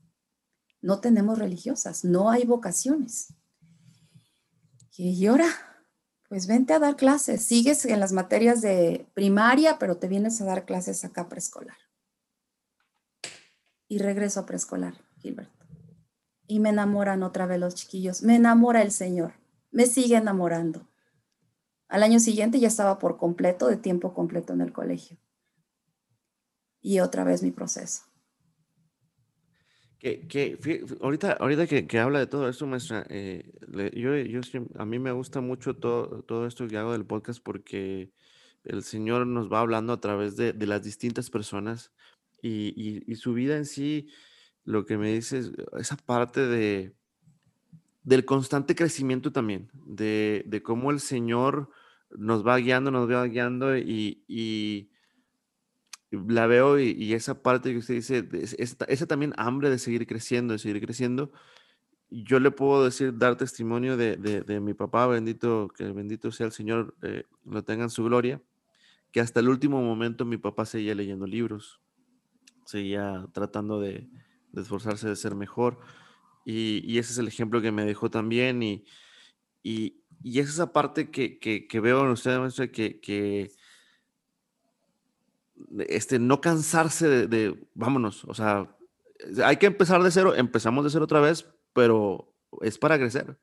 No tenemos religiosas, no hay vocaciones. Y ahora, pues vente a dar clases. Sigues en las materias de primaria, pero te vienes a dar clases acá preescolar. Y regreso a preescolar, Gilberto. Y me enamoran otra vez los chiquillos. Me enamora el Señor. Me sigue enamorando. Al año siguiente ya estaba por completo, de tiempo completo en el colegio. Y otra vez mi proceso. Que, ahorita, ahorita que, habla de todo esto, maestra, eh, yo, yo a mí me gusta mucho todo, todo esto que hago del podcast porque el Señor nos va hablando a través de, las distintas personas y, su vida en sí, lo que me dice es esa parte de, del constante crecimiento también, de, de cómo el Señor nos va guiando, nos va guiando y, la veo y, esa parte que usted dice, esa, también hambre de seguir creciendo, de seguir creciendo, yo le puedo decir, dar testimonio de, de, mi papá, bendito, que bendito sea el Señor, eh, lo tenga en su gloria, que hasta el último momento mi papá seguía leyendo libros, seguía tratando de, de esforzarse de ser mejor, y, y, ese es el ejemplo que me dejó también, y, y, y es esa parte que, que, que veo en usted, que, que este, no cansarse de, vámonos, o sea, hay que empezar de cero, empezamos de cero otra vez, pero es para crecer,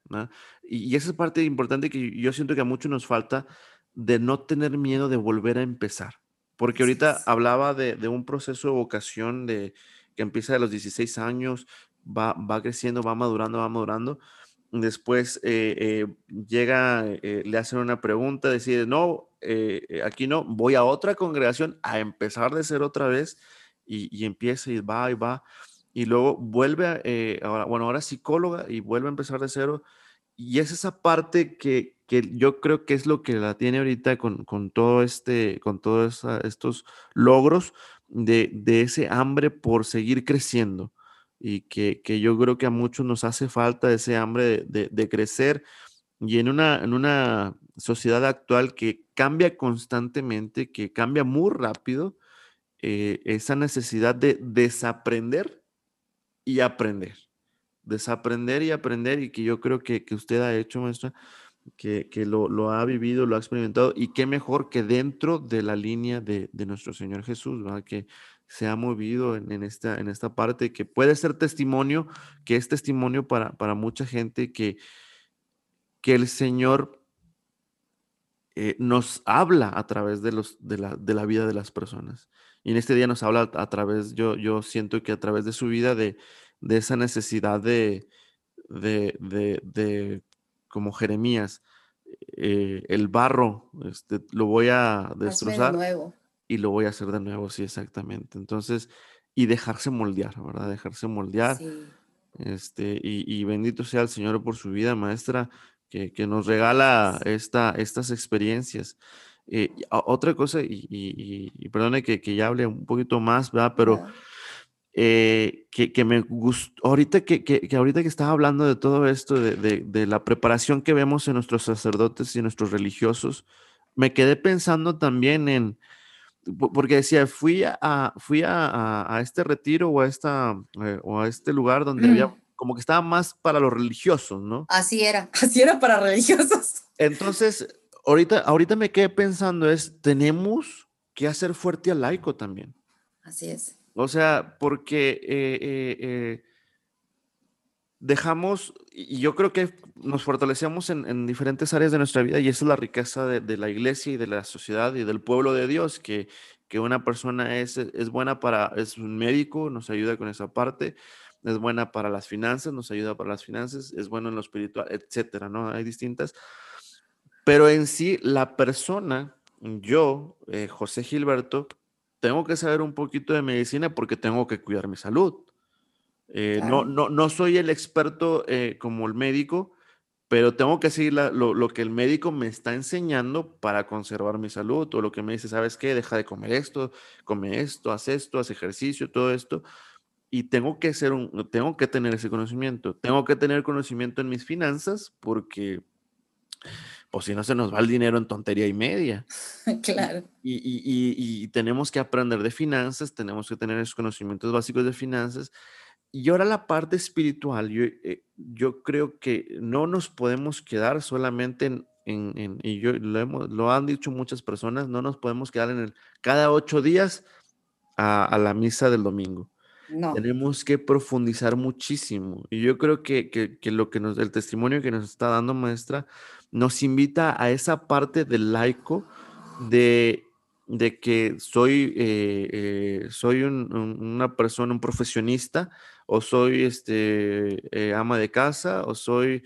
Y, esa es parte importante que yo siento que a muchos nos falta de no tener miedo de volver a empezar, porque ahorita hablaba de, un proceso de vocación de, que empieza a los 16 años, va, va creciendo, va madurando, va madurando, después eh, eh, llega, eh, le hacen una pregunta, decide, no, aquí no, voy a otra congregación a empezar de ser otra vez y, empieza y va y va. Y luego vuelve, ahora, bueno, ahora psicóloga y vuelve a empezar de cero. Y es esa parte que, yo creo que es lo que la tiene ahorita con, todo este, con todos estos logros de, de ese hambre por seguir creciendo y que, yo creo que a muchos nos hace falta ese hambre de, crecer y en una, en una sociedad actual que cambia constantemente, que cambia muy rápido, eh, esa necesidad de desaprender y aprender. Desaprender y aprender y que yo creo que, usted ha hecho, maestra, que, lo, ha vivido, lo ha experimentado y qué mejor que dentro de la línea de, nuestro Señor Jesús. Que se ha movido en, esta, en esta parte, que puede ser testimonio, que es testimonio para, para mucha gente que, que el Señor eh, nos habla a través de, los, de, la, de la vida de las personas. Y en este día nos habla a, través, yo, yo siento que a través de su vida, de, de esa necesidad de, de, de, como Jeremías, eh, el barro, este, lo voy a destrozar y lo voy a hacer de nuevo, sí, exactamente. Entonces, y dejarse moldear, ¿verdad? Dejarse moldear. Este, y, bendito sea el Señor por su vida, maestra, que, nos regala esta, estas experiencias. Eh, otra cosa, y, y, perdone que, ya hable un poquito más, ¿verdad? Pero eh, que, me gustó, ahorita que, que, ahorita que estaba hablando de todo esto, de, de, de, la preparación que vemos en nuestros sacerdotes y en nuestros religiosos, me quedé pensando también en, porque decía, fui a, fui a, este retiro o a, esta, eh, o a este lugar donde había, mm. como que estaba más para los religiosos, ¿no? Así era, [LAUGHS] así era para religiosos. Entonces, ahorita, ahorita me quedé pensando es, tenemos que hacer fuerte al laico también. Así es. O sea, porque eh, eh, dejamos, y yo creo que nos fortalecemos en, diferentes áreas de nuestra vida y esa es la riqueza de, la iglesia y de la sociedad y del pueblo de Dios, que, que una persona es, es buena para, es un médico, nos ayuda con esa parte, es buena para las finanzas, nos ayuda para las finanzas, es bueno en lo espiritual, etcétera, ¿no? Hay distintas. Pero en sí, la persona, yo, eh, José Gilberto, tengo que saber un poquito de medicina porque tengo que cuidar mi salud. Eh, no, no, no soy el experto eh, como el médico, pero tengo que seguir lo, lo, que el médico me está enseñando para conservar mi salud, o lo que me dice, ¿sabes qué? Deja de comer esto, come esto, haz esto, haz ejercicio, todo esto. Y tengo que, ser un, tengo que tener ese conocimiento. Tengo que tener conocimiento en mis finanzas porque pues si no se nos va el dinero en tontería y media. [LAUGHS] Claro. Y, y, y, tenemos que aprender de finanzas, tenemos que tener esos conocimientos básicos de finanzas. Y ahora la parte espiritual, yo, eh, yo creo que no nos podemos quedar solamente en, en, y yo lo, hemos, lo, han dicho muchas personas, no nos podemos quedar en el, cada ocho días a, a la misa del domingo. No. Tenemos que profundizar muchísimo. Y yo creo que, que, que, lo que nos, el testimonio que nos está dando maestra, nos invita a esa parte del laico de, de que soy, eh, eh, soy un, una persona, un profesionista, o soy este, eh, ama de casa, o soy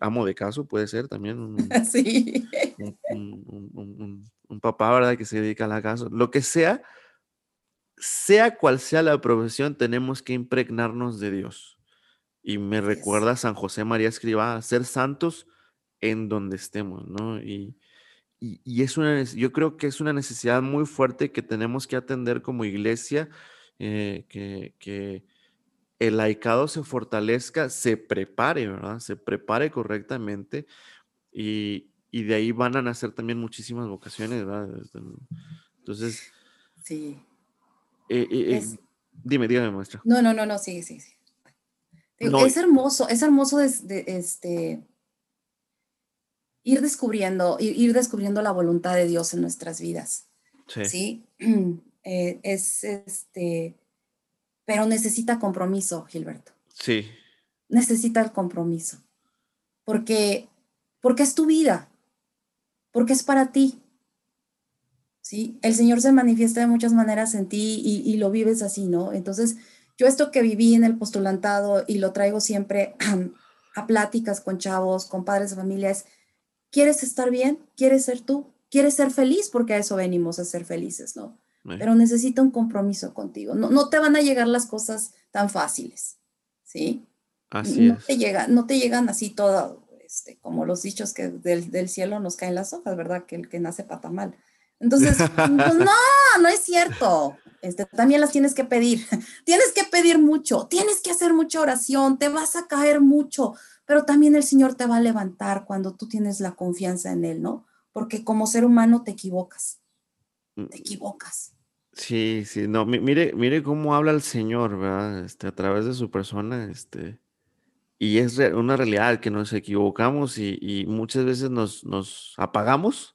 amo de caso, puede ser también. Un, [LAUGHS] sí. Un, un, papá, ¿verdad? Que se dedica a la casa. Lo que sea, sea cual sea la profesión, tenemos que impregnarnos de Dios. Y me recuerda a San José María Escribá, ser santos en donde estemos, ¿no? Y, y, es una, yo creo que es una necesidad muy fuerte que tenemos que atender como iglesia, eh, que, que, el laicado se fortalezca, se prepare, ¿verdad? Se prepare correctamente y, y de ahí van a nacer también muchísimas vocaciones, ¿verdad? Este, entonces... Sí. Eh, eh, dime, dígame, maestra. No, no, no, no, sí, sí, sí. Es hermoso, es hermoso de, de, este, ir descubriendo, ir, descubriendo la voluntad de Dios en nuestras vidas. Sí. [CLEARS THROAT] Eh, es este, pero necesita compromiso, Gilberto. Sí. Necesita el compromiso. Porque, porque es tu vida. Porque es para ti. ¿Sí? El Señor se manifiesta de muchas maneras en ti y, y lo vives así, ¿no? Entonces, yo esto que viví en el postulantado y lo traigo siempre [CLEARS THROAT] a pláticas con chavos, con padres de familia, es ¿Quieres estar bien? ¿Quieres ser tú? ¿Quieres ser feliz? Porque a eso venimos a ser felices, ¿no? Pero necesita un compromiso contigo. No, no te van a llegar las cosas tan fáciles, ¿sí? Así no Te llega, no te llegan así todo, este, como los dichos que del, del, cielo nos caen las hojas, ¿verdad? Que el que nace pata mal. Entonces, [LAUGHS] pues, no, no es cierto. Este, también las tienes que pedir. [LAUGHS] tienes que pedir mucho, tienes que hacer mucha oración, te vas a caer mucho, pero también el Señor te va a levantar cuando tú tienes la confianza en Él, ¿no? Porque como ser humano te equivocas, te mm. equivocas. Sí, sí, no, mire, mire cómo habla el Señor, ¿verdad? Este, a través de su persona, este, y es una realidad que nos equivocamos y, muchas veces nos, nos, apagamos.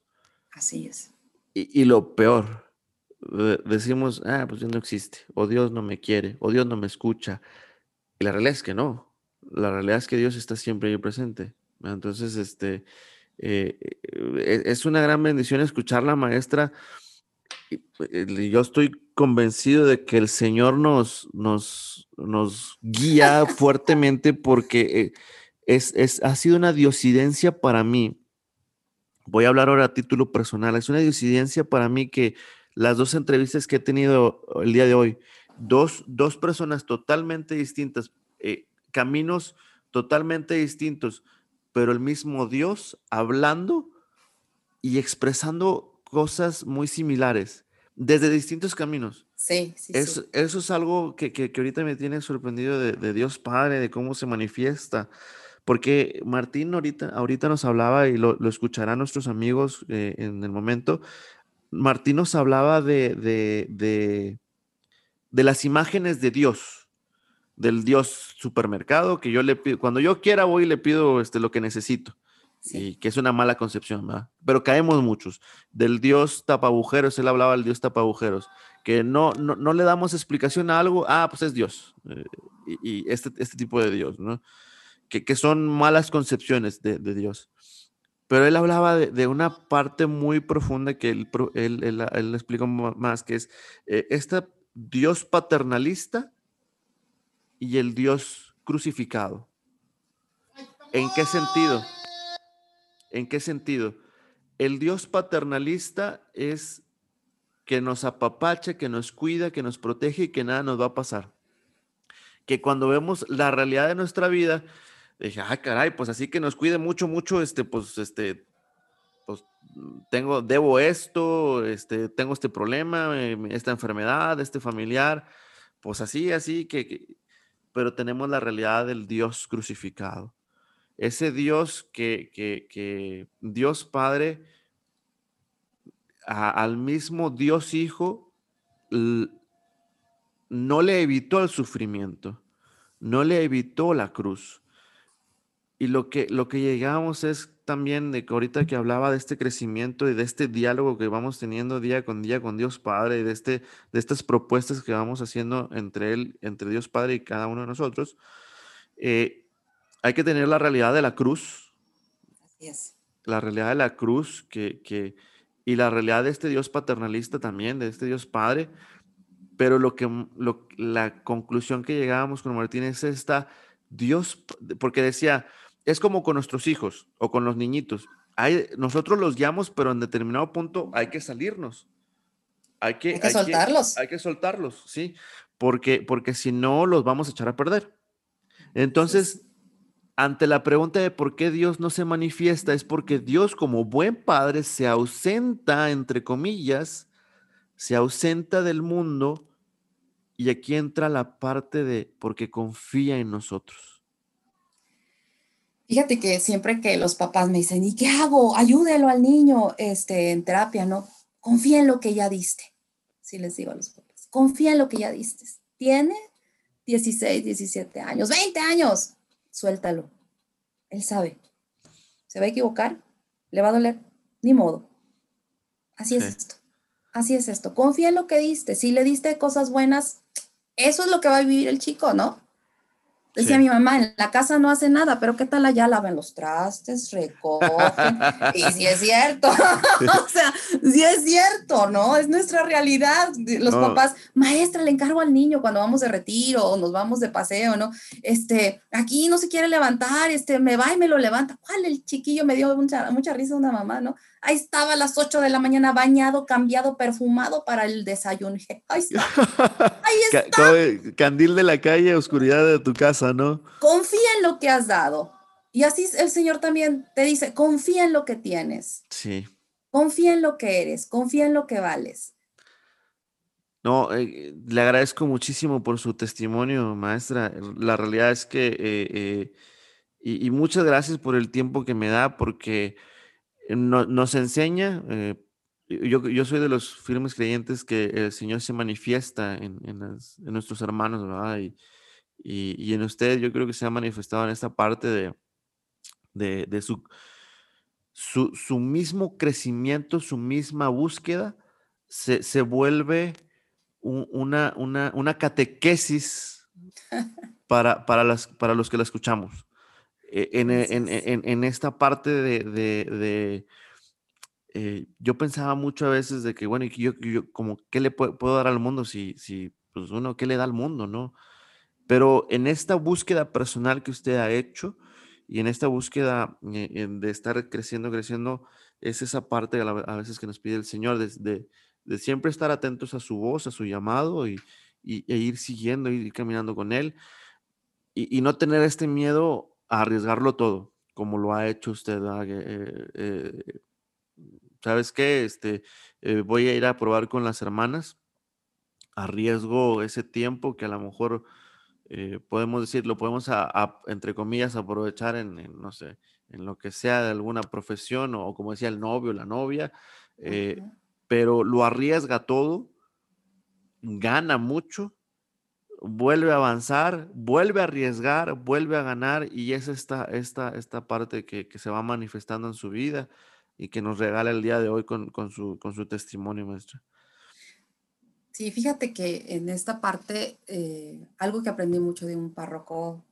Así es. Y, y lo peor, decimos, ah, pues Dios no existe, o Dios no me quiere, o Dios no me escucha. Y la realidad es que no la realidad es que Dios está siempre ahí presente. Entonces, este, eh, eh, es una gran bendición escuchar la maestra. Eh, yo estoy convencido de que el Señor nos, nos, nos guía [LAUGHS] fuertemente porque es, es, ha sido una diosidencia para mí. Voy a hablar ahora a título personal. Es una diosidencia para mí que las dos entrevistas que he tenido el día de hoy, dos, dos personas totalmente distintas, caminos totalmente distintos, pero el mismo Dios hablando y expresando cosas muy similares desde distintos caminos. Sí, sí, Eso es algo que, que, ahorita me tiene sorprendido de, Dios Padre, de cómo se manifiesta. Porque Martín ahorita, ahorita nos hablaba, y lo, lo escucharán nuestros amigos eh, en el momento, Martín nos hablaba de, de, de, de las imágenes de Dios del Dios supermercado, que yo le pido, cuando yo quiera voy y le pido este, lo que necesito. Y que es una mala concepción, ¿verdad? Pero caemos muchos. Del Dios tapabujeros, él hablaba del Dios tapabujeros, que no, no, le damos explicación a algo, ah, pues es Dios. Eh, y, este, este tipo de Dios, ¿no? Que, que son malas concepciones de, de, Dios. Pero él hablaba de, de, una parte muy profunda que él, él, él, él explicó más, que es eh, este Dios paternalista y el Dios crucificado. ¿En qué sentido? ¿En qué sentido? El Dios paternalista es que nos apapacha, que nos cuida, que nos protege y que nada nos va a pasar. Que cuando vemos la realidad de nuestra vida, dije, ah, caray, pues así que nos cuide mucho, mucho, este, pues, este, pues, tengo, debo esto, este, tengo este problema, eh, esta enfermedad, este familiar, pues así, así, que, pero tenemos la realidad del Dios crucificado. Ese Dios que, que Dios Padre, al mismo Dios Hijo no le evitó el sufrimiento, no le evitó la cruz. Y lo que, lo que llegamos es también de que ahorita que hablaba de este crecimiento y de este diálogo que vamos teniendo día con día con Dios Padre y de, este, de estas propuestas que vamos haciendo entre Él, entre Dios Padre y cada uno de nosotros, eh, hay que tener la realidad de la cruz. Así es. La realidad de la cruz que, que, y la realidad de este Dios paternalista también, de este Dios Padre. Pero lo que, lo, la conclusión que llegábamos con Martín es esta, Dios, porque decía, es como con nuestros hijos o con los niñitos. Hay, nosotros los guiamos, pero en determinado punto hay que salirnos. Hay que, soltarlos. hay que soltarlos, sí, porque, porque si no los vamos a echar a perder. Entonces, ante la pregunta de por qué Dios no se manifiesta, es porque Dios como buen padre se ausenta, entre comillas, se ausenta del mundo y aquí entra la parte de porque confía en nosotros. Fíjate que siempre que los papás me dicen, ¿y qué hago? Ayúdelo al niño este, en terapia, ¿no? Confía en lo que ya diste. Sí les digo a los papás, confía en lo que ya diste. Tiene 16, 17 años, 20 años suéltalo. Él sabe. ¿Se va a equivocar? ¿Le va a doler? Ni modo. Así es esto. Así es esto. Confía en lo que diste. Si le diste cosas buenas, eso es lo que va a vivir el chico, ¿no? Decía mi mamá, en la casa no hace nada, pero ¿qué tal allá? Lavan los trastes, recogen. y sí es cierto. [LAUGHS] o sea, sí es cierto, ¿no? Es nuestra realidad. Los papás, maestra, le encargo al niño cuando vamos de retiro o nos vamos de paseo, ¿no? Este, aquí no se quiere levantar, este, me va y me lo levanta. ¿Cuál? El chiquillo me dio mucha, mucha risa una mamá, ¿no? Ahí estaba a las 8 de la mañana bañado, cambiado, perfumado para el desayuno. Ahí está. Ahí está. Candil de la calle, oscuridad de tu casa, ¿no? Confía en lo que has dado. Y así el Señor también te dice, confía en lo que tienes. Sí. Confía en lo que eres, confía en lo que vales. No, eh, le agradezco muchísimo por su testimonio, maestra. La realidad es que, eh, eh, y, y, muchas gracias por el tiempo que me da, porque nos enseña, eh, yo, yo, soy de los firmes creyentes que el Señor se manifiesta en, en, nuestros hermanos, ¿verdad? Y, y, en ustedes yo creo que se ha manifestado en esta parte de, de, de su, su, su, mismo crecimiento, su misma búsqueda, se, se vuelve una, una, una, catequesis [LAUGHS] para, para, las, para los que la escuchamos. E, en, en, en, en, esta parte de, de, eh, yo pensaba mucho a veces de que, bueno, yo, yo como, ¿qué le puedo, puedo, dar al mundo si, si, pues uno, ¿qué le da al mundo, no? Pero en esta búsqueda personal que usted ha hecho y en esta búsqueda eh, de estar creciendo, creciendo, es esa parte a, veces que nos pide el Señor, de, de, siempre estar atentos a su voz, a su llamado y, y e ir siguiendo, ir caminando con Él y, y no tener este miedo arriesgarlo todo, como lo ha hecho usted. Eh, eh, ¿Sabes qué? Este, eh, voy a ir a probar con las hermanas. Arriesgo ese tiempo que a lo mejor podemos decir, lo podemos, a, entre comillas, aprovechar en, no sé, en lo que sea de alguna profesión o, como decía el novio, la novia, pero lo arriesga todo, gana mucho vuelve a avanzar, vuelve a arriesgar, vuelve a ganar y es esta, esta, esta parte que, se va manifestando en su vida y que nos regala el día de hoy con, su, con su, testimonio, maestra. Sí, fíjate que en esta parte, eh, algo que aprendí mucho de un párroco,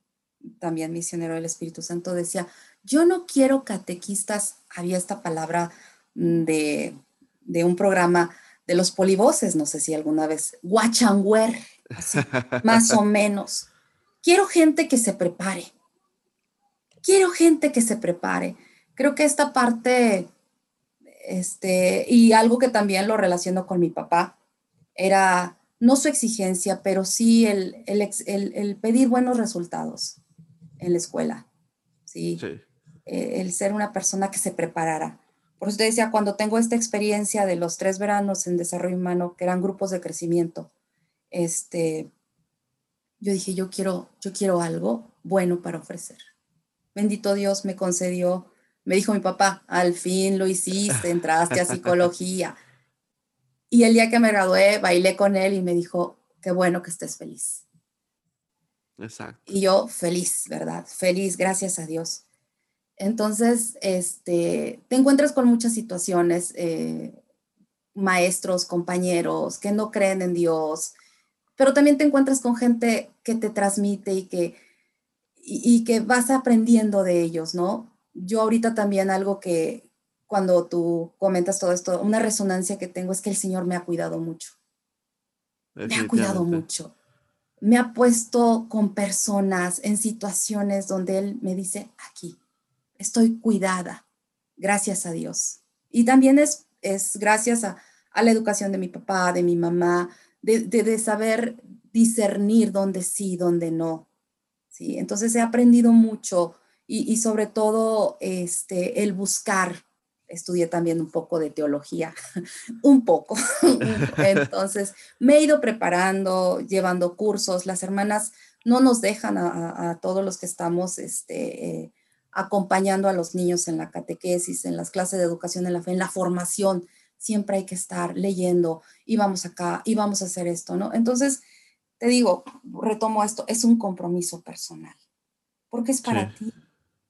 también misionero del Espíritu Santo, decía, yo no quiero catequistas, había esta palabra mm, de, de un programa de los polivoces, no sé si alguna vez, watch más o menos. Quiero gente que se prepare. Quiero gente que se prepare. Creo que esta parte Este, y algo que también lo relaciono con mi papá, era no su exigencia, pero sí el, el, pedir buenos resultados en la escuela, ¿sí? Eh, el ser una persona que se preparara. Por eso te decía, cuando tengo esta experiencia de los tres veranos en desarrollo humano, que eran grupos de crecimiento, este, yo dije, yo quiero, yo quiero algo bueno para ofrecer. Bendito Dios me concedió, me dijo mi papá, al fin lo hiciste, entraste a [LAUGHS] psicología. Y el día que me gradué, bailé con él y me dijo, qué bueno que estés feliz. Exacto. Y yo feliz, ¿verdad? Feliz, gracias a Dios. Entonces, este, te encuentras con muchas situaciones, eh, maestros, compañeros que no creen en Dios, pero también te encuentras con gente que te transmite y que, y que vas aprendiendo de ellos, ¿no? Yo ahorita también algo que, cuando tú comentas todo esto, una resonancia que tengo es que el Señor me ha cuidado mucho. Me ha cuidado mucho. Me ha puesto con personas en situaciones donde Él me dice, aquí, estoy cuidada, gracias a Dios. Y también es, es gracias a, la educación de mi papá, de mi mamá, de, saber discernir dónde sí, dónde no. ¿sí? Entonces he aprendido mucho y, y sobre todo este, el buscar estudié también un poco de teología, [LAUGHS] [LAUGHS] un poco. Entonces, me he ido preparando, llevando cursos. Las hermanas no nos dejan a, todos los que estamos este, eh, acompañando a los niños en la catequesis, en las clases de educación en la fe, en la formación. Siempre hay que estar leyendo y vamos acá y vamos a hacer esto, ¿no? Entonces, te digo, retomo esto, es un compromiso personal, porque es para ti,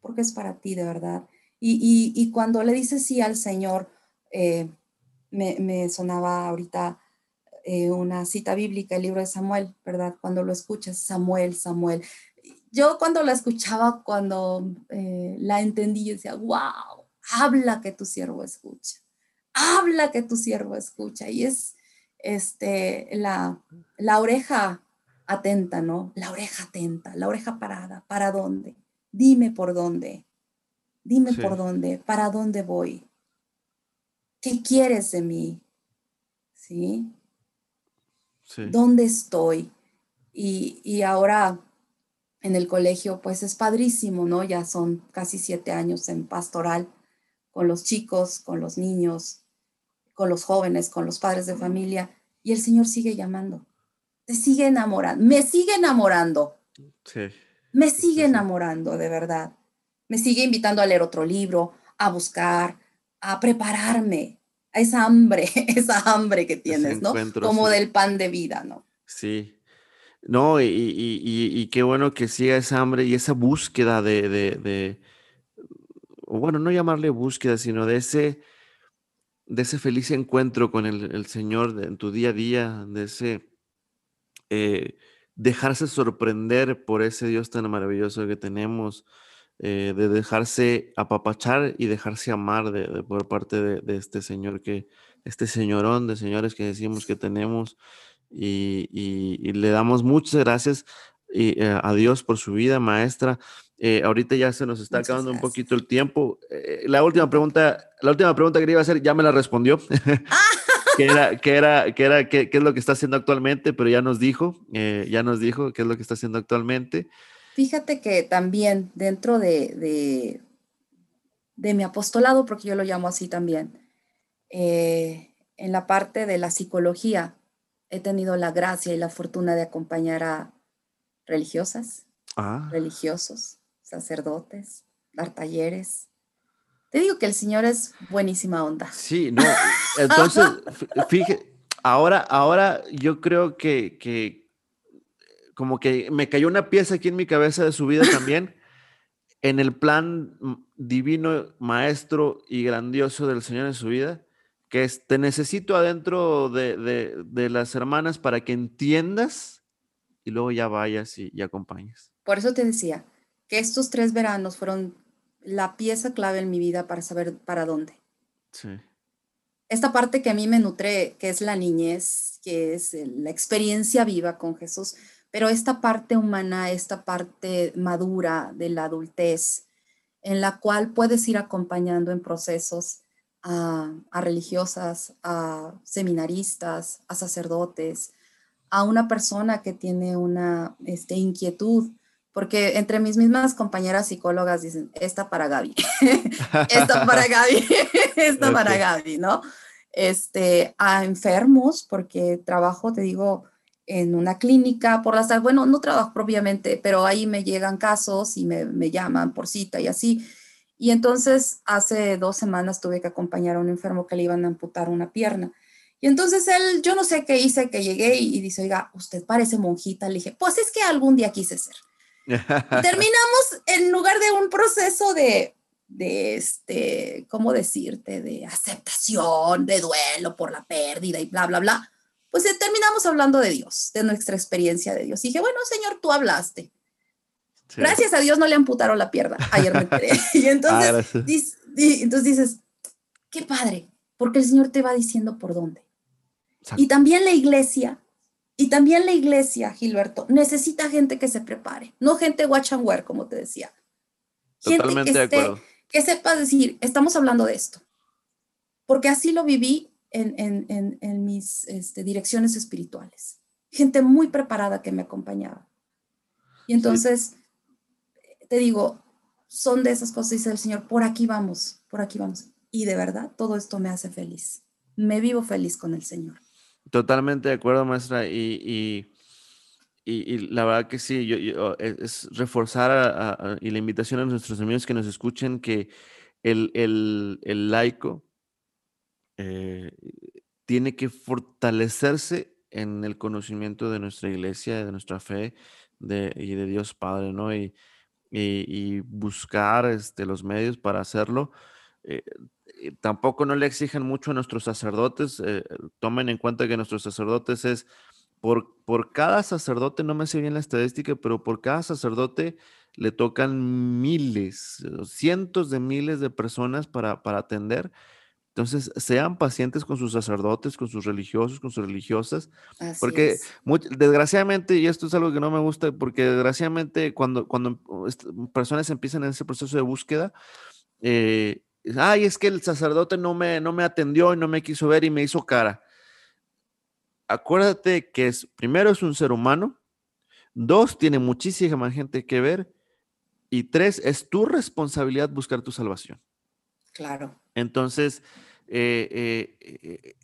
porque es para ti de verdad. Y, cuando le dices sí al Señor, eh, me, sonaba ahorita eh, una cita bíblica, el libro de Samuel, ¿verdad? Cuando lo escuchas, Samuel, Samuel. Yo cuando la escuchaba, cuando eh, la entendí, yo decía, wow, habla que tu siervo escucha, habla que tu siervo escucha. Y es este, la, la oreja atenta, ¿no? La oreja atenta, la oreja parada, ¿para dónde? Dime por dónde. Dime por dónde, para dónde voy. ¿Qué quieres de mí? ¿Sí? ¿Dónde estoy? Y, ahora en el colegio, pues es padrísimo, ¿no? Ya son casi siete años en pastoral con los chicos, con los niños, con los jóvenes, con los padres de familia, y el Señor sigue llamando. Te sigue enamorando, me sigue enamorando. Sí. Me sigue enamorando, de verdad me sigue invitando a leer otro libro, a buscar, a prepararme, a esa hambre, [LAUGHS] esa hambre que tienes, ¿no? Como del pan de vida, ¿no? Sí. No, y, qué bueno que siga esa hambre y esa búsqueda de, de, bueno, no llamarle búsqueda, sino de ese, de ese feliz encuentro con el, Señor en tu día a día, de ese eh, dejarse sorprender por ese Dios tan maravilloso que tenemos, eh, de dejarse apapachar y dejarse amar de, por parte de, este señor que, este señorón de señores que decimos que tenemos y, le damos muchas gracias y, eh, a Dios por su vida, maestra. Eh, ahorita ya se nos está acabando un poquito el tiempo. la última pregunta, la última pregunta que le iba a hacer ya me la respondió. [LAUGHS] que era, que era, que era, qué, es lo que está haciendo actualmente, pero ya nos dijo, ya nos dijo qué es lo que está haciendo actualmente. Fíjate que también dentro de, de, mi apostolado, porque yo lo llamo así también, eh, en la parte de la psicología, he tenido la gracia y la fortuna de acompañar a religiosas, ah. religiosos, sacerdotes, dar talleres. Te digo que el Señor es buenísima onda. Sí, no. [LAUGHS] Entonces, fíjate, ahora, ahora yo creo que, que, como que me cayó una pieza aquí en mi cabeza de su vida [LAUGHS] también, en el plan divino, maestro y grandioso del Señor en su vida, que es, te necesito adentro de, las hermanas para que entiendas y luego ya vayas y, y acompañes. Por eso te decía que estos tres veranos fueron la pieza clave en mi vida para saber para dónde. Sí. Esta parte que a mí me nutre, que es la niñez, que es la experiencia viva con Jesús, pero esta parte humana, esta parte madura de la adultez, en la cual puedes ir acompañando en procesos a, religiosas, a seminaristas, a sacerdotes, a una persona que tiene una este, inquietud, porque entre mis mismas compañeras psicólogas dicen, esta para Gaby, [LAUGHS] [LAUGHS] [LAUGHS] esta para Gaby, esta para Gaby, ¿no? Este, a enfermos, porque trabajo, te digo, en una clínica por las bueno, no trabajo propiamente, pero ahí me llegan casos y me, me llaman por cita y así. Y entonces hace dos semanas tuve que acompañar a un enfermo que le iban a amputar una pierna. Y entonces él, yo no sé qué hice, que llegué y, dice, oiga, usted parece monjita. Le dije, pues es que algún día quise ser. [LAUGHS] terminamos en lugar de un proceso de, de este, ¿cómo decirte? De aceptación, de duelo por la pérdida y bla, bla, bla. Pues terminamos hablando de Dios, de nuestra experiencia de Dios. Y dije, bueno, Señor, tú hablaste. Gracias a Dios no le amputaron la pierna. Ayer me enteré. [LAUGHS] y entonces, ah, entonces dices, qué padre, porque el Señor te va diciendo por dónde. Y también la iglesia, y también la iglesia, Gilberto, necesita gente que se prepare, no gente watch and wear, como te decía. Gente que, que sepa decir, estamos hablando de esto. Porque así lo viví en, en, en, mis este, direcciones espirituales. Gente muy preparada que me acompañaba. Y entonces, te digo, son de esas cosas, dice el Señor, por aquí vamos, por aquí vamos. Y de verdad, todo esto me hace feliz. Me vivo feliz con el Señor. Totalmente de acuerdo, maestra. Y, y, y, la verdad que sí, yo, es reforzar y la invitación a nuestros amigos que nos escuchen que el, el, el laico eh, tiene que fortalecerse en el conocimiento de nuestra iglesia, de nuestra fe de, y de Dios Padre, ¿no? Y, y, buscar este, los medios para hacerlo. Eh, tampoco no le exigen mucho a nuestros sacerdotes. Eh, tomen en cuenta que nuestros sacerdotes es, por, por cada sacerdote, no me sé bien la estadística, pero por cada sacerdote le tocan miles, cientos de miles de personas para, para atender. Entonces, sean pacientes con sus sacerdotes, con sus religiosos, con sus religiosas, porque desgraciadamente, y esto es algo que no me gusta, porque desgraciadamente cuando, cuando personas empiezan en ese proceso de búsqueda, eh, ay, es que el sacerdote no me, no me atendió y no me quiso ver y me hizo cara. Acuérdate que es, primero es un ser humano, dos, tiene muchísima gente que ver, y tres, es tu responsabilidad buscar tu salvación. Claro. Entonces, eh, eh, eh,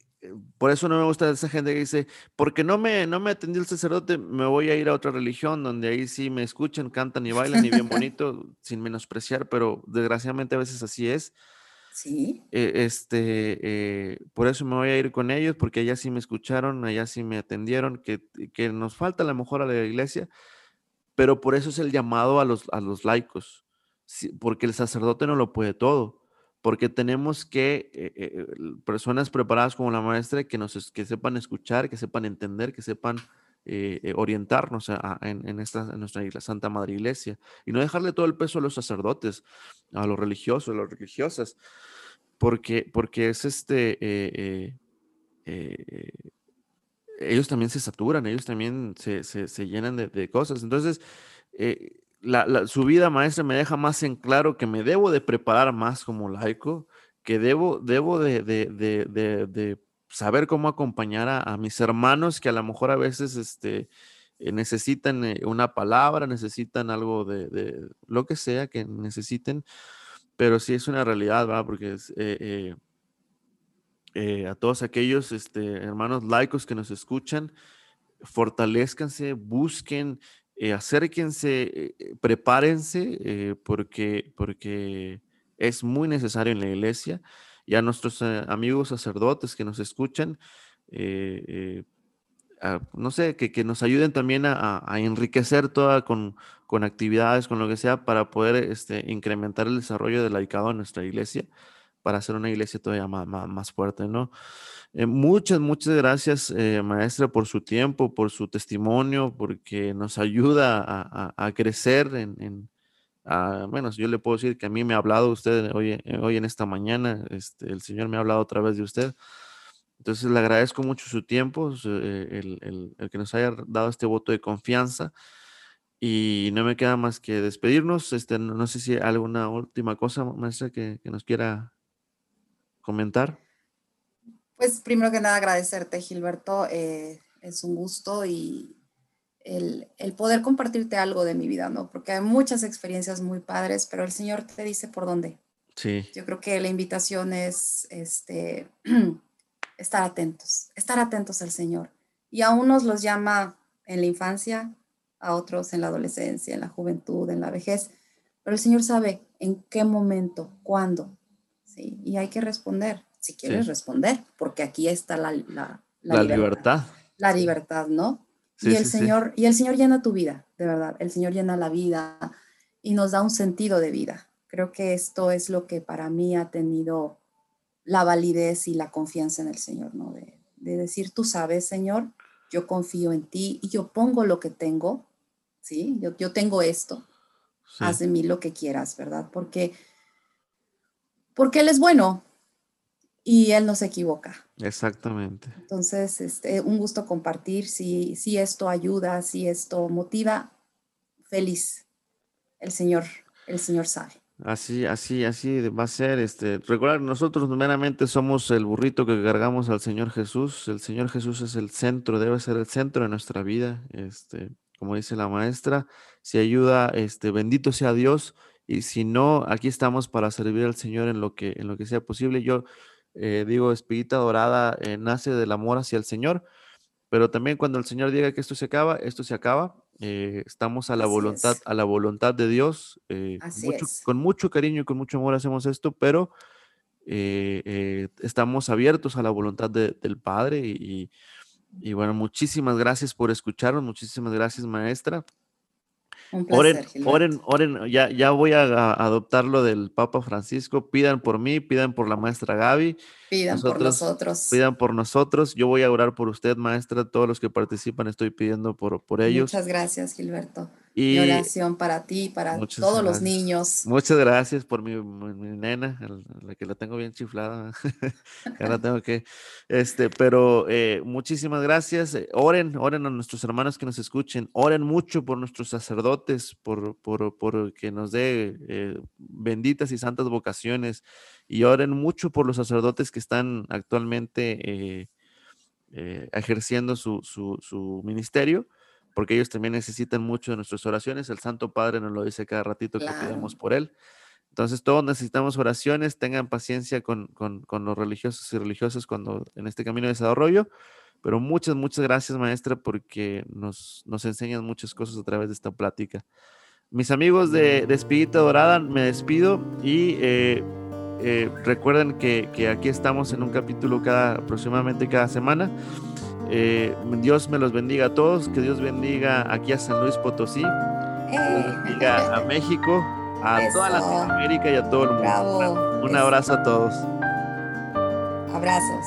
por eso no me gusta esa gente que dice, porque no me, no me atendió el sacerdote, me voy a ir a otra religión donde ahí sí me escuchan, cantan y bailan y bien [LAUGHS] bonito, sin menospreciar, pero desgraciadamente a veces así es. Sí. este, por eso me voy a ir con ellos, porque allá sí me escucharon, allá sí me atendieron, que, que nos falta a lo mejor a la iglesia, pero por eso es el llamado a los, a los laicos, porque el sacerdote no lo puede todo porque tenemos que, eh, eh, personas preparadas como la maestra, que, nos, que sepan escuchar, que sepan entender, que sepan eh, orientarnos en, esta, nuestra iglesia, Santa Madre Iglesia, y no dejarle todo el peso a los sacerdotes, a los religiosos, a las religiosas, porque, porque es este, ellos también se saturan, ellos también se, se, llenan de, de, cosas. Entonces, su vida maestra me deja más en claro que me debo de preparar más como laico, que debo, debo de, saber cómo acompañar a, mis hermanos que a lo mejor a veces este, eh, necesitan eh, una palabra, necesitan algo de, lo que sea que necesiten, pero sí es una realidad, ¿verdad? Porque eh, a todos aquellos este, hermanos laicos que nos escuchan, fortalezcanse, busquen eh, acérquense, eh, eh, prepárense, porque, porque es muy necesario en la iglesia. Y a nuestros amigos sacerdotes que nos escuchan, no sé, que, nos ayuden también a, enriquecer toda con, con, actividades, con lo que sea, para poder este, incrementar el desarrollo del laicado en nuestra iglesia, para hacer una iglesia todavía más, más fuerte, ¿no? Eh, muchas, muchas gracias, eh, maestra, por su tiempo, por su testimonio, porque nos ayuda a, crecer en, bueno, yo le puedo decir que a mí me ha hablado usted hoy, eh, hoy en esta mañana, este, el Señor me ha hablado a través de usted. Entonces le agradezco mucho su tiempo, el, que nos haya dado este voto de confianza. Y no me queda más que despedirnos. Este, no, sé si hay alguna última cosa, maestra, que, que nos quiera comentar? Pues primero que nada agradecerte, Gilberto. Eh, es un gusto y el, poder compartirte algo de mi vida, ¿no? Porque hay muchas experiencias muy padres, pero el Señor te dice por dónde. Sí. Yo creo que la invitación es este, [CLEARS THROAT] estar atentos, estar atentos al Señor. Y a unos los llama en la infancia, a otros en la adolescencia, en la juventud, en la vejez, pero el Señor sabe en qué momento, cuándo, ¿sí? Y hay que responder, si quieres responder, porque aquí está la, la, la, libertad. La libertad, ¿no? y el Señor, y el Señor llena tu vida, de verdad. El Señor llena la vida y nos da un sentido de vida. Creo que esto es lo que para mí ha tenido la validez y la confianza en el Señor, ¿no? De, decir, tú sabes, Señor, yo confío en ti y yo pongo lo que tengo, ¿sí? Yo, yo tengo esto, haz de mí lo que quieras, ¿verdad? Porque, porque Él es bueno, y él no se equivoca. Exactamente. Entonces, este, un gusto compartir. Si, si esto ayuda, si esto motiva, feliz. El Señor, el Señor sabe. Así, así, así va a ser. Este, recordar, nosotros meramente somos el burrito que cargamos al Señor Jesús. El Señor Jesús es el centro, debe ser el centro de nuestra vida. Este, como dice la maestra, si ayuda, este, bendito sea Dios. Y si no, aquí estamos para servir al Señor en lo que, en lo que sea posible. Yo eh, digo, espirita dorada eh, nace del amor hacia el Señor, pero también cuando el Señor diga que esto se acaba, esto se acaba. Eh, estamos a la voluntad, a la voluntad de Dios. con mucho cariño y con mucho amor hacemos esto, pero estamos abiertos a la voluntad del Padre y, y, bueno, muchísimas gracias por escucharnos, muchísimas gracias maestra. Oren, oren, oren, ya, ya voy a, adoptar lo del Papa Francisco. Pidan por mí, pidan por la maestra Gaby. Pidan por nosotros. Pidan por nosotros. Yo voy a orar por usted, maestra. Todos los que participan, estoy pidiendo por, por ellos. Muchas gracias, Gilberto. Y oración para ti, para todos los niños. Muchas gracias por mi, nena, la que la tengo bien chiflada. [LAUGHS] la tengo que, este, pero eh, muchísimas gracias. Eh, oren, oren a nuestros hermanos que nos escuchen. Oren mucho por nuestros sacerdotes, por, por, por que nos dé eh, benditas y santas vocaciones. Y oren mucho por los sacerdotes que están actualmente ejerciendo su, su, su ministerio porque ellos también necesitan mucho de nuestras oraciones. El Santo Padre nos lo dice cada ratito que pidamos por él. Entonces todos necesitamos oraciones, tengan paciencia con, con, con, los religiosos y religiosas cuando en este camino de desarrollo. Pero muchas, muchas gracias, maestra, porque nos, nos enseñan muchas cosas a través de esta plática. Mis amigos de, de Espíritu Dorada, me despido y eh, eh, recuerden que, que, aquí estamos en un capítulo cada, aproximadamente cada semana. Eh, Dios me los bendiga a todos, que Dios bendiga aquí a San Luis Potosí, que bendiga a México, a toda Latinoamérica y a todo el mundo. Un abrazo a todos. Abrazos.